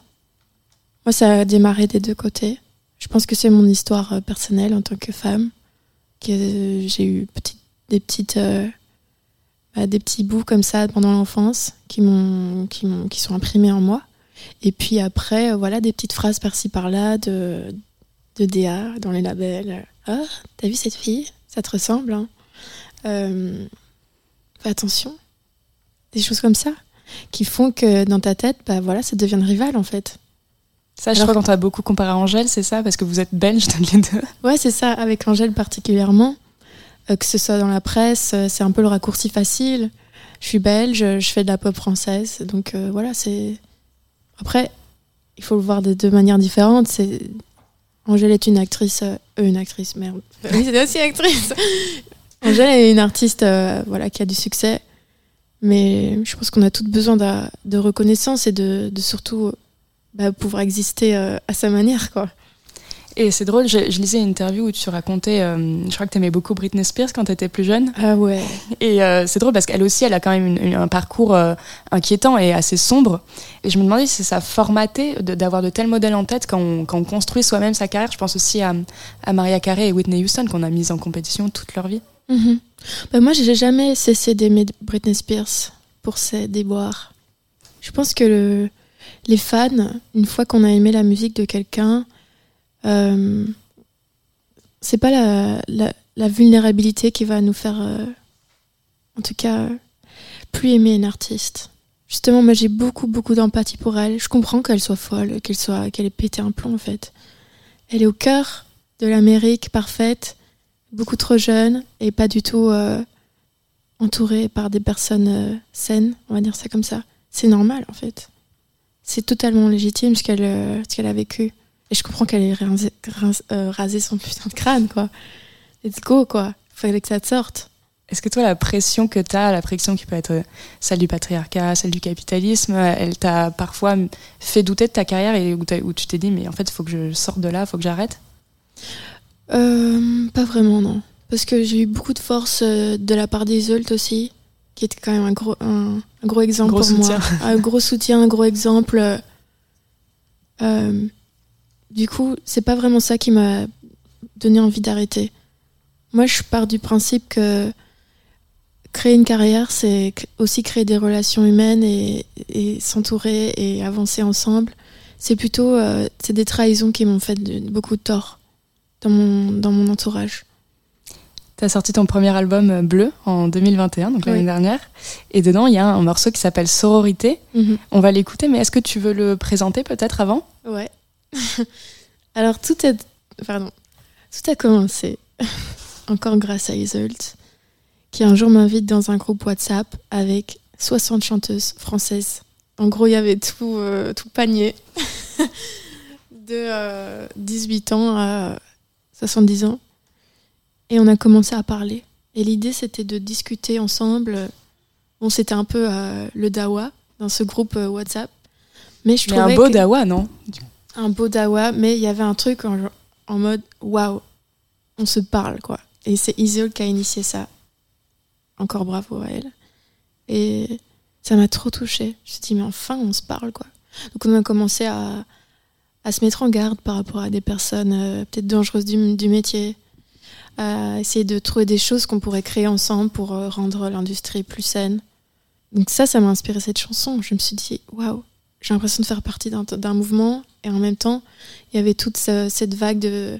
Moi, ça a démarré des deux côtés. Je pense que c'est mon histoire euh, personnelle en tant que femme, que j'ai eu des petites, euh, bah, des petits bouts comme ça pendant l'enfance qui qui sont imprimés en moi. Et puis après, voilà, des petites phrases par-ci par-là de, de DA dans les labels. Ah, t'as vu cette fille? Ça te ressemble, hein? Euh, Fais attention. Des choses comme ça qui font que dans ta tête, bah voilà, ça devient une rivale en fait. Ça, je Alors crois qu'on t'a beaucoup comparé à Angèle, c'est ça? Parce que vous êtes belges toutes les deux. Ouais, c'est ça, avec Angèle particulièrement. Euh, que ce soit dans la presse, euh, c'est un peu le raccourci facile. Je suis belge, je fais de la pop française, donc euh, voilà, c'est. Après, il faut le voir de deux manières différentes. C'est Angèle est une actrice, euh, euh, une actrice, merde. Oui, c'est aussi actrice. Angèle est une artiste, euh, voilà, qui a du succès, mais je pense qu'on a toutes besoin de, de reconnaissance et de, de surtout bah, pouvoir exister euh, à sa manière, quoi. Et c'est drôle, je, je lisais une interview où tu racontais, euh, je crois que tu aimais beaucoup Britney Spears quand tu étais plus jeune. Ah ouais. Et euh, c'est drôle parce qu'elle aussi, elle a quand même une- une- un parcours euh, inquiétant et assez sombre. Et je me demandais si ça formatait d'avoir de, tels modèles en tête quand on, quand on construit soi-même sa carrière. Je pense aussi à, à Maria Carey et Whitney Houston qu'on a mises en compétition toute leur vie. Mhm. Bah, moi, j'ai jamais cessé d'aimer Britney Spears pour ses déboires. Je pense que le- les fans, une fois qu'on a aimé la musique de quelqu'un, euh, c'est pas la, vulnérabilité qui va nous faire, euh, en tout cas, euh, plus aimer une artiste. Justement, moi, j'ai beaucoup, beaucoup d'empathie pour elle. Je comprends qu'elle soit folle, qu'elle soit, qu'elle ait pété un plomb, en fait. Elle est au cœur de l'Amérique parfaite beaucoup trop jeune et pas du tout entourée par des personnes saines, on va dire ça comme ça. C'est normal en fait. C'est totalement légitime ce qu'elle a vécu. Et je comprends qu'elle ait rasé, euh, rasé son putain de crâne quoi. Let's go quoi. Fallait que ça te sorte. Est-ce que toi, la pression que tu as, la pression qui peut être euh, celle du patriarcat, celle du capitalisme, euh, elle t'a parfois fait douter de ta carrière et où, tu t'es dit, mais en fait, il faut que je sorte de là, il faut que j'arrête? Euh, pas vraiment, non. Parce que j'ai eu beaucoup de force de la part des Zult aussi, qui était quand même un gros, un, un gros exemple Gros pour soutien. moi. Un gros soutien, un gros exemple. Euh, du coup, c'est pas vraiment ça qui m'a donné envie d'arrêter. Moi, je pars du principe que créer une carrière, c'est aussi créer des relations humaines et, et s'entourer et avancer ensemble. C'est plutôt euh, c'est des trahisons qui m'ont fait de- beaucoup de tort dans mon, dans mon entourage. Tu as sorti ton premier album euh, Bleu en 2021, donc l'année Oui. dernière. Et dedans, il y a un morceau qui s'appelle Sororité. Mhm. On va l'écouter, mais est-ce que tu veux le présenter peut-être avant? Ouais. Alors tout est pardon, tout a commencé encore grâce à Isolt, qui un jour m'invite dans un groupe WhatsApp avec 60 chanteuses françaises. En gros, il y avait tout euh, tout panier de euh, 18 ans à 70 ans, et on a commencé à parler. Et l'idée, c'était de discuter ensemble. Bon, c'était un peu euh, le dawa dans ce groupe euh, WhatsApp. Mais je Mais un trouvais beau que- dawa, non? Un beau dawa, mais il y avait un truc en, mode waouh, on se parle quoi. Et c'est Iseul qui a initié ça. Encore bravo à elle. Et ça m'a trop touchée. Je me suis dit, mais enfin, on se parle quoi. Donc on a commencé à, à se mettre en garde par rapport à des personnes euh, peut-être dangereuses du, du métier, à essayer de trouver des choses qu'on pourrait créer ensemble pour euh, rendre l'industrie plus saine. Donc ça, ça m'a inspiré cette chanson. Je me suis dit, waouh, j'ai l'impression de faire partie d'un mouvement et en même temps, il y avait toute ce- cette vague de,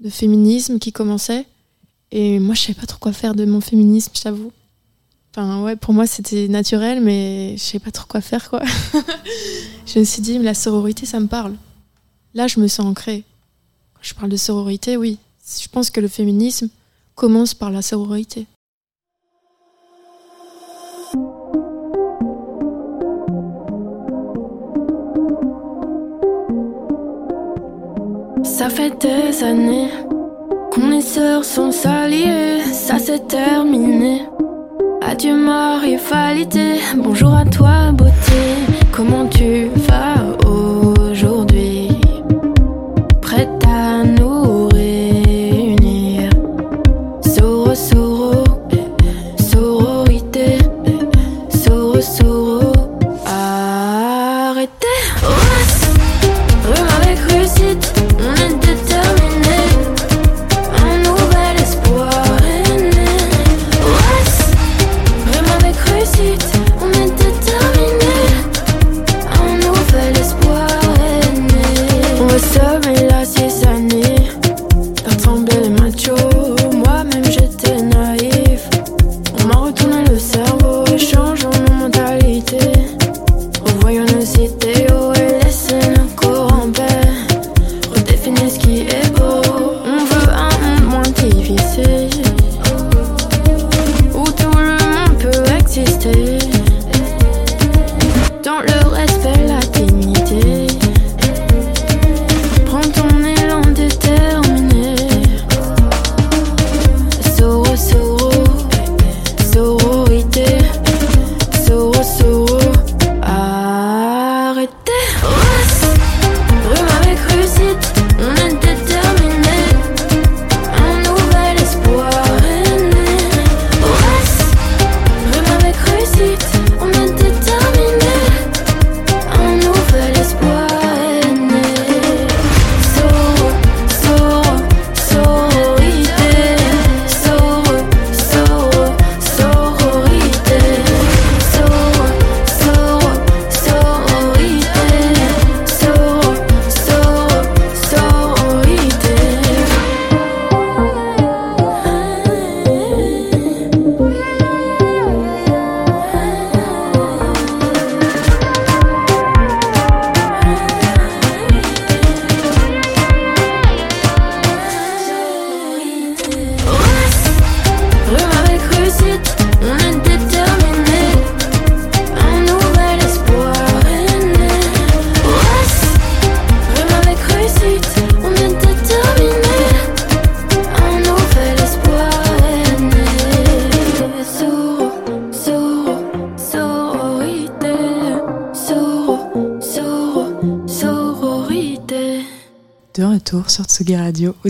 de féminisme qui commençait. Et moi, je savais pas trop quoi faire de mon féminisme, je t'avoue. Enfin, ouais, pour moi, c'était naturel, mais je savais pas trop quoi faire, quoi. je me suis dit, la sororité, ça me parle. Là, je me sens ancrée. Quand je parle de sororité, oui. Je pense que le féminisme commence par la sororité. Ça fait des années qu'on est sœurs sans s'allier, ça s'est terminé. Adieu ma rivalité, bonjour à toi beauté, comment tu vas aujourd'hui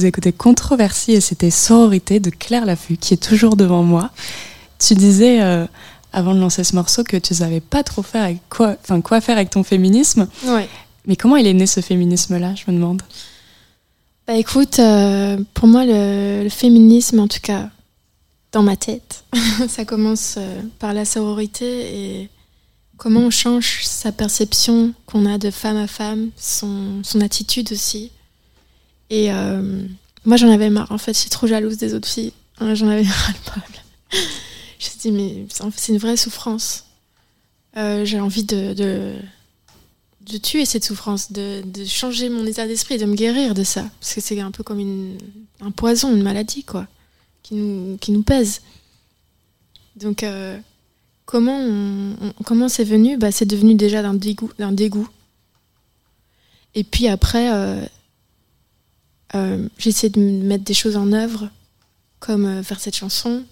vous écoutez Controversie et c'était Sororité de Claire Laffut qui est toujours devant moi. Tu disais euh, avant de lancer ce morceau que tu savais pas trop faire avec quoi, enfin quoi faire avec ton féminisme. Ouais. Mais comment il est né ce féminisme-là, je me demande? Bah écoute, euh, pour moi, le, le féminisme, en tout cas, dans ma tête, ça commence euh, par la sororité et comment on change sa perception qu'on a de femme à femme, son, son attitude aussi. Et euh, moi, j'en avais marre. En fait, je suis trop jalouse des autres filles. J'en avais ras le poil. Je me suis dit, mais c'est une vraie souffrance. Euh, J'ai envie de, de, tuer cette souffrance, de, de changer mon état d'esprit, de me guérir de ça. Parce que c'est un peu comme une, un poison, une maladie, quoi, qui nous, qui nous pèse. Donc, euh, comment comment c'est venu? Bah, C'est devenu déjà d'un dégoût, dégoût. Et puis après, euh, j'ai de mettre des choses en œuvre, comme euh, faire cette chanson,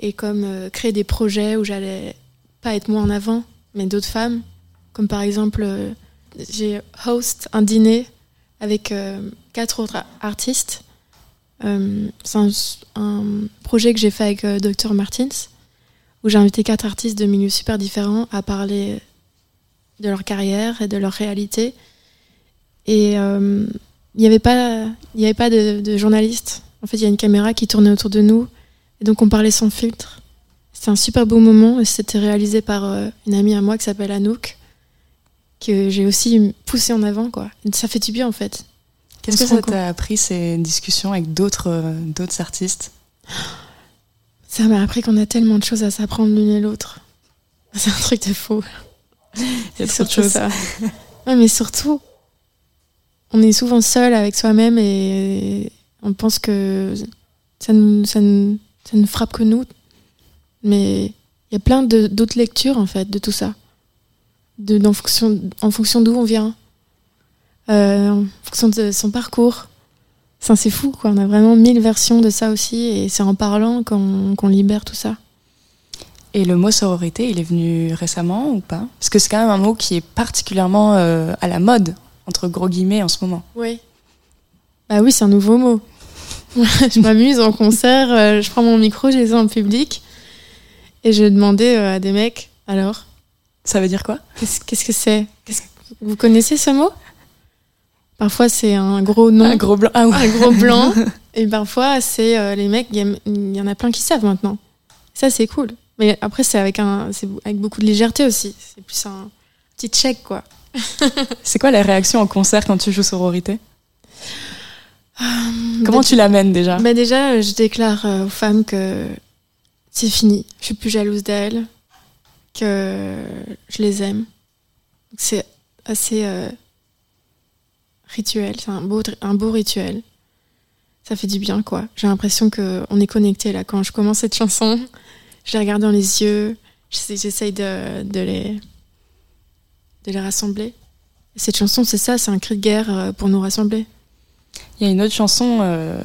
et comme euh, créer des projets où j'allais pas être moi en avant, mais d'autres femmes. Comme par exemple, euh, j'ai host un dîner avec quatre autres artistes. C'est un, un projet que j'ai fait avec Dr Martins, où j'ai invité quatre artistes de milieux super différents à parler de leur carrière et de leur réalité. Et il n'y avait pas, il y avait pas de, de journaliste. En fait, il y a une caméra qui tournait autour de nous, et donc on parlait sans filtre. C'était un super beau moment, et c'était réalisé par euh, une amie à moi qui s'appelle Anouk, que j'ai aussi poussé en avant, quoi. Et ça fait du bien, en fait. Qu'est-ce que ça t'a appris ces discussions avec d'autres euh, d'autres artistes? Ça m'a appris qu'on a tellement de choses à s'apprendre l'une et l'autre. C'est un truc de fou. Il y a trop de choses. ça. Ouais, mais surtout, on est souvent seul avec soi-même et on pense que ça nous, ça ça frappe que nous. Mais il y a plein d'autres lectures, en fait, de tout ça. De, en fonction, en fonction d'où on vient, euh, en fonction de son parcours. Ça, c'est fou, quoi. On a vraiment mille versions de ça aussi et c'est en parlant qu'on qu'on libère tout ça. Et le mot sororité, il est venu récemment ou pas? Parce que c'est quand même un mot qui est particulièrement euh, à la mode, entre gros guillemets, en ce moment. Oui. Bah oui, c'est un nouveau mot. je m'amuse en concert, euh, je prends mon micro, je les ai en public et je demandais euh, à des mecs, alors Ça veut dire quoi? Qu'est-ce que c'est? Vous connaissez ce mot? Parfois c'est un gros nom, Un gros blanc. Ah ouais. un gros blanc, et parfois c'est euh, les mecs, il y, en a plein qui savent maintenant. Ça c'est cool. Mais après c'est avec un, avec beaucoup de légèreté aussi. C'est plus un petit check quoi. C'est quoi la réaction en concert quand tu joues sororité Comment Bah, tu l'amènes déjà? Bah déjà, euh, je déclare euh, aux femmes que c'est fini. Je suis plus jalouse d'elles, que je les aime. C'est assez euh, rituel, c'est un beau, un beau rituel. Ça fait du bien, quoi. J'ai l'impression qu'on est connecté là. Quand je commence cette chanson, je les regarde dans les yeux, j'essa- j'essaye de, de les, de les rassembler. Et cette chanson, c'est ça, c'est un cri de guerre euh, pour nous rassembler. Il y a une autre chanson euh,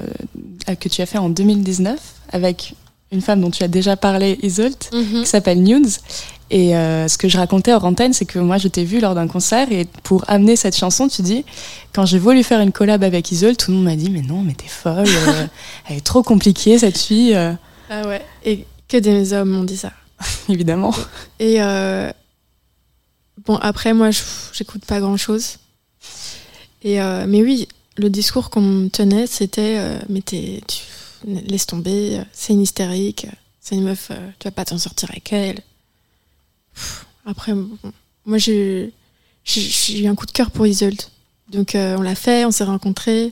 que tu as fait en 2019 avec une femme dont tu as déjà parlé, Isolt, qui s'appelle Nudes. Et euh, ce que je racontais hors antenne, c'est que moi, je t'ai vu lors d'un concert et pour amener cette chanson, tu dis, quand j'ai voulu faire une collab avec Isolt, tout le monde m'a dit, mais non, mais t'es folle, euh, elle est trop compliquée, cette fille. Ah ouais. Et que des hommes m'ont dit ça. Évidemment. Et bon, après, moi, j'écoute pas grand chose. Et euh, mais oui, le discours qu'on me tenait, c'était euh, mais tu laisse tomber, c'est une hystérique, c'est une meuf, euh, tu vas pas t'en sortir avec elle. Après, moi, j'ai eu un coup de cœur pour Isolde. Donc, on l'a fait, on s'est rencontrés.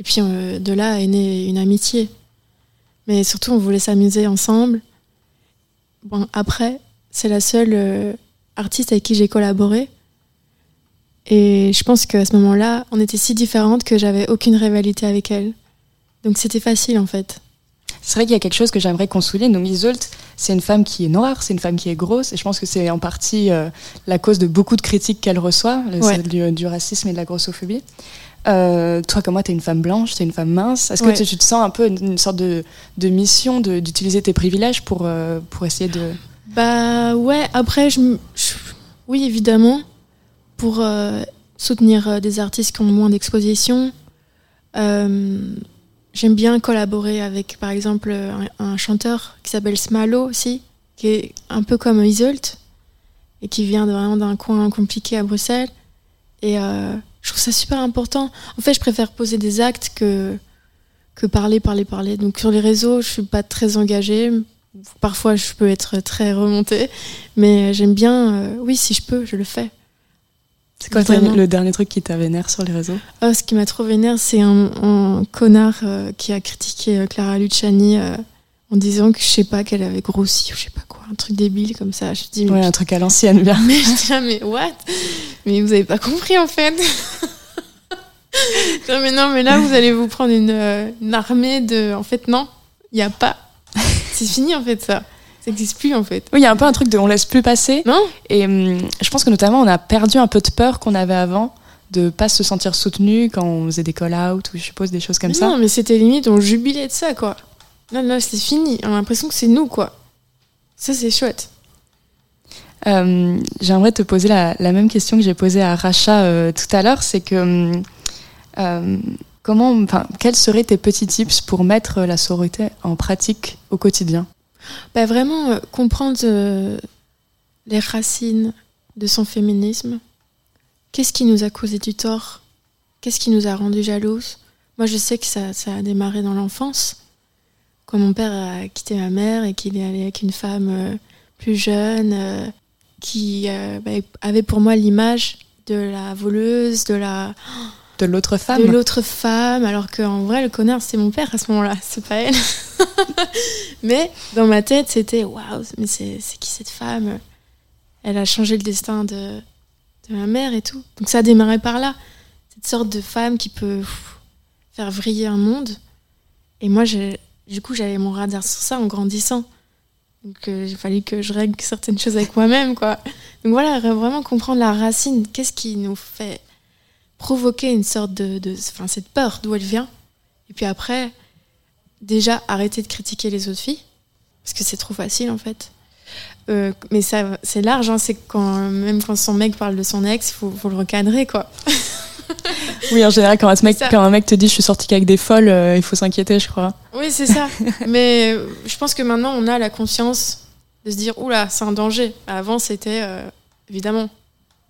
Et puis, de là est née une amitié. Mais surtout, on voulait s'amuser ensemble. Bon, après, c'est la seule euh, artiste avec qui j'ai collaboré. Et je pense qu'à ce moment-là, on était si différentes que j'avais aucune rivalité avec elle. Donc c'était facile en fait. C'est vrai qu'il y a quelque chose que j'aimerais qu'on souligne. Donc Isolt, c'est une femme qui est noire, c'est une femme qui est grosse, et je pense que c'est en partie euh, la cause de beaucoup de critiques qu'elle reçoit, Ouais. celle du, du racisme et de la grossophobie. Euh, toi, comme moi, t'es une femme blanche, t'es une femme mince. Est-ce que Ouais. tu, tu te sens un peu une, une sorte de, de mission de- d'utiliser tes privilèges pour, euh, pour essayer de... Bah ouais, après, je, oui évidemment, pour euh, soutenir euh, des artistes qui ont moins d'exposition, Euh, J'aime bien collaborer avec, par exemple, un, chanteur qui s'appelle Smalo aussi, qui est un peu comme Isolt et qui vient vraiment d'un coin compliqué à Bruxelles. Et euh, je trouve ça super important. En fait, je préfère poser des actes que, que parler, parler, parler. Donc sur les réseaux, je suis pas très engagée. Parfois, je peux être très remontée. Mais j'aime bien, euh, oui, si je peux, je le fais. C'est quoi le le dernier truc qui t'a vénère sur les réseaux? Oh, ce qui m'a trop vénère, c'est un, un connard euh, qui a critiqué euh, Clara Luciani euh, en disant que je sais pas qu'elle avait grossi ou je sais pas quoi, un truc débile comme ça. Je dis, mais Ouais, un truc à l'ancienne, bien. mais je dis, ah, mais what? Mais vous avez pas compris en fait. non, mais non, mais là vous allez vous prendre une, euh, une armée de. En fait, non, il y a pas. C'est fini en fait ça. Ça n'existe plus en fait. Oui, il y a un peu un truc de on laisse plus passer. Non Et hum, je pense que notamment, on a perdu un peu de peur qu'on avait avant de pas se sentir soutenu quand on faisait des call-out ou je suppose des choses comme Mais ça. Non, mais c'était limite, on jubilait de ça quoi. Non, non, c'est fini. On a l'impression que c'est nous quoi. Ça c'est chouette. Euh, J'aimerais te poser la, la même question que j'ai posée à Racha euh, tout à l'heure, c'est que hum, euh, comment, enfin, quels seraient tes petits tips pour mettre la sororité en pratique au quotidien? Bah, vraiment euh, comprendre euh, les racines de son féminisme. Qu'est-ce qui nous a causé du tort? Qu'est-ce qui nous a rendu jalouses Moi, je sais que ça, ça a démarré dans l'enfance, quand mon père a quitté ma mère et qu'il est allé avec une femme euh, plus jeune, qui bah, avait pour moi l'image de la voleuse, de la de l'autre femme de l'autre femme, alors qu'en vrai, le connard, c'est mon père à ce moment-là, c'est pas elle. mais dans ma tête, c'était waouh, mais c'est qui cette femme? Elle a changé le destin de, de ma mère et tout. Donc ça a démarré par là. Cette sorte de femme qui peut faire vriller un monde. Et moi, du coup, j'avais mon radar sur ça en grandissant. Donc euh, il fallait que je règle certaines choses avec moi-même, quoi. Donc voilà, vraiment comprendre la racine. Qu'est-ce qui nous fait provoquer une sorte de, de enfin cette peur d'où elle vient. Et puis après déjà arrêter de critiquer les autres filles parce que c'est trop facile en fait. Euh, mais ça c'est large hein, c'est quand même quand son mec parle de son ex faut, faut le recadrer quoi. Oui, en général, quand un, mec, quand un mec te dit je suis sorti qu'avec des folles, euh, il faut s'inquiéter, je crois. oui c'est ça. Mais euh, je pense que maintenant on a la conscience de se dire oula c'est un danger. Avant c'était évidemment.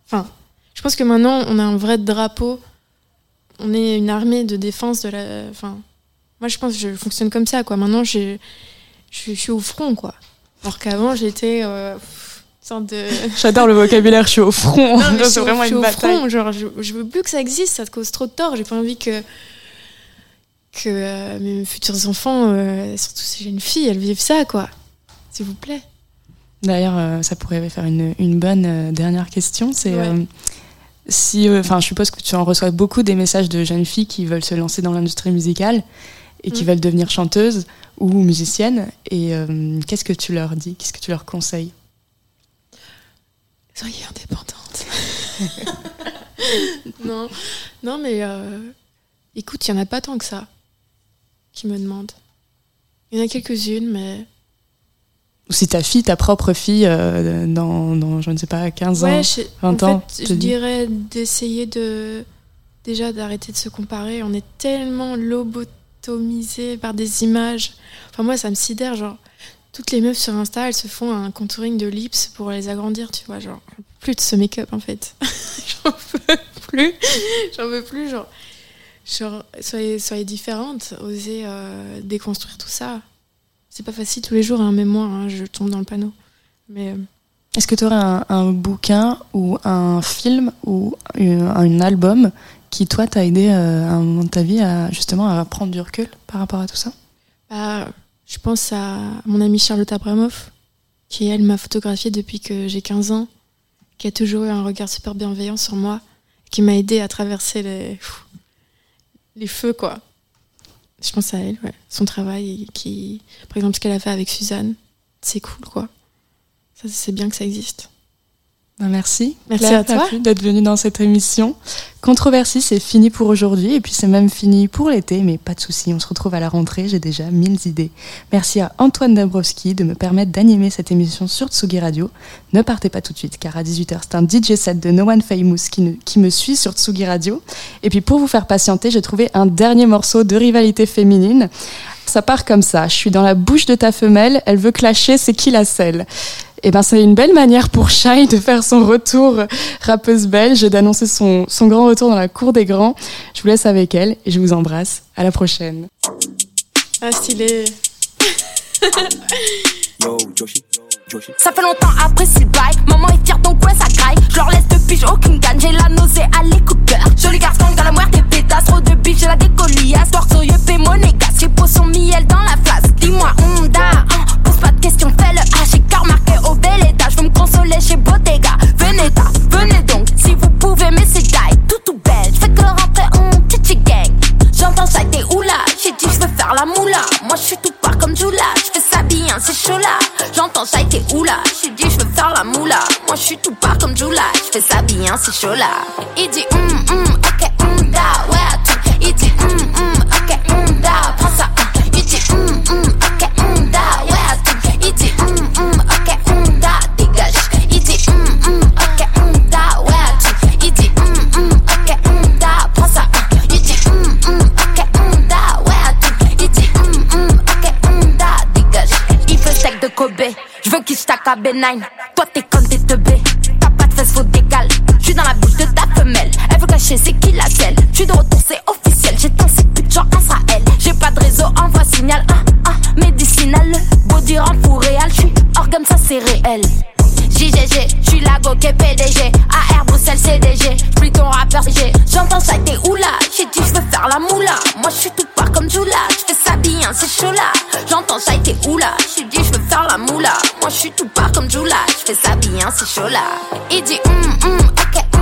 Enfin je pense que maintenant on a un vrai drapeau on est une armée de défense de la enfin moi je pense que je fonctionne comme ça quoi maintenant j'ai- je suis- je suis au front quoi alors qu'avant j'étais euh, une de J'adore le vocabulaire, je suis au front. non, mais je c'est vraiment je suis une au bataille. front, genre, je, je veux plus que ça existe, ça te cause trop de tort. J'ai pas envie que, que euh, mes futurs enfants, euh, surtout ces jeunes filles, elles vivent ça, quoi. S'il vous plaît. D'ailleurs, euh, ça pourrait faire une, une bonne euh, dernière question. C'est Ouais. Si, euh, enfin, je suppose que tu en reçois beaucoup des messages de jeunes filles qui veulent se lancer dans l'industrie musicale et qui Mm. veulent devenir chanteuses ou musiciennes. Et euh, qu'est-ce que tu leur dis? Qu'est-ce que tu leur conseilles? Soyez indépendante. non, non, mais euh, écoute, il y en a pas tant que ça qui me demandent. Il y en a quelques-unes, mais Ou si ta fille, ta propre fille, euh, dans, dans, je ne sais pas, 15 ans, je, 20 en ans, fait, je dirais d'essayer de déjà d'arrêter de se comparer. On est tellement lobotomisé par des images. Enfin moi, ça me sidère. Genre, toutes les meufs sur Insta, elles se font un contouring de lips pour les agrandir. Tu vois, genre plus de ce make-up en fait. J'en peux plus. J'en veux plus. Genre, genre soyez soyez différentes. Osez euh, déconstruire tout ça. C'est pas facile tous les jours. Hein, même moi, hein, je tombe dans le panneau. Mais euh, Est-ce que tu aurais un, un bouquin ou un film ou un, un album qui, toi, t'a aidé euh, à un moment de ta vie à justement à prendre du recul par rapport à tout ça? Bah, je pense à mon amie Charlotte Abramoff, qui elle m'a photographiée depuis que j'ai 15 ans, qui a toujours eu un regard super bienveillant sur moi, qui m'a aidé à traverser les feux, quoi. Je pense à elle, ouais. Son travail, qui, par exemple, ce qu'elle a fait avec Suzanne, c'est cool, quoi. Ça, c'est bien que ça existe. Ben, Merci. Merci Claire à toi. D'être venue dans cette émission. Controversie, c'est fini pour aujourd'hui et puis c'est même fini pour l'été, mais pas de souci, on se retrouve à la rentrée, j'ai déjà mille idées. Merci à Antoine Dabrowski de me permettre d'animer cette émission sur Tsugi Radio. Ne partez pas tout de suite car à 18h, c'est un DJ set de No One Famous qui, ne- qui me suit sur Tsugi Radio. Et puis pour vous faire patienter, j'ai trouvé un dernier morceau de rivalité féminine. Ça part comme ça, je suis dans la bouche de ta femelle, elle veut clasher, c'est qui la selle? Et ben, c'est une belle manière pour Shai de faire son retour rappeuse belge, et d'annoncer son, son grand retour dans la cour des grands. Je vous laisse avec elle et je vous embrasse. À la prochaine. Ah, stylé. Ça fait longtemps après le bail. Maman est fière donc ouais ça graille. Je leur laisse de pige aucune gagne. J'ai la nausée à l'écouteur. Joli garçon dans la moire des pétasses. Trop de bif, j'ai la décoliasse. Torso, yeux, paie monégasque. J'ai posé son miel dans la flasque. Dis-moi, Honda, hein, pose pas de questions, fais le H. J'ai car marqué au bel étage. Je veux me consoler chez Bottega. Venez, ta, venez donc. Si vous pouvez, mais c'est die. Tout tout belle. Je fais que rentrer en titi gang. J'entends ça des oula. Dit, je veux faire la moula. Moi, je suis tout part comme Jula. Je fais ça bien, c'est chaud là. J'entends ça été oula. J'ai dit, je veux faire la moula. Moi, je suis tout part comme Jula. Je fais ça bien, c'est chaud là. Il dit, hum, hum, ok, hum, da, ouais. Il dit, hum, à B9. Toi, t'es comme t'es teubé. T'as pas de fesses, faut décaler. Je suis dans la bouche de ta femelle. Elle veut cacher, c'est qui la selle. Je suis de retour, c'est officiel. J'ai tant ces putes genre Israël. J'ai pas de réseau, envoie signal. Ah, ah, médicinal. Body rend pour réel. Je suis organe, ça c'est réel. Suis tout part comme Jula. Je fais ça bien, c'est chaud là. Il dit hum hum ok hum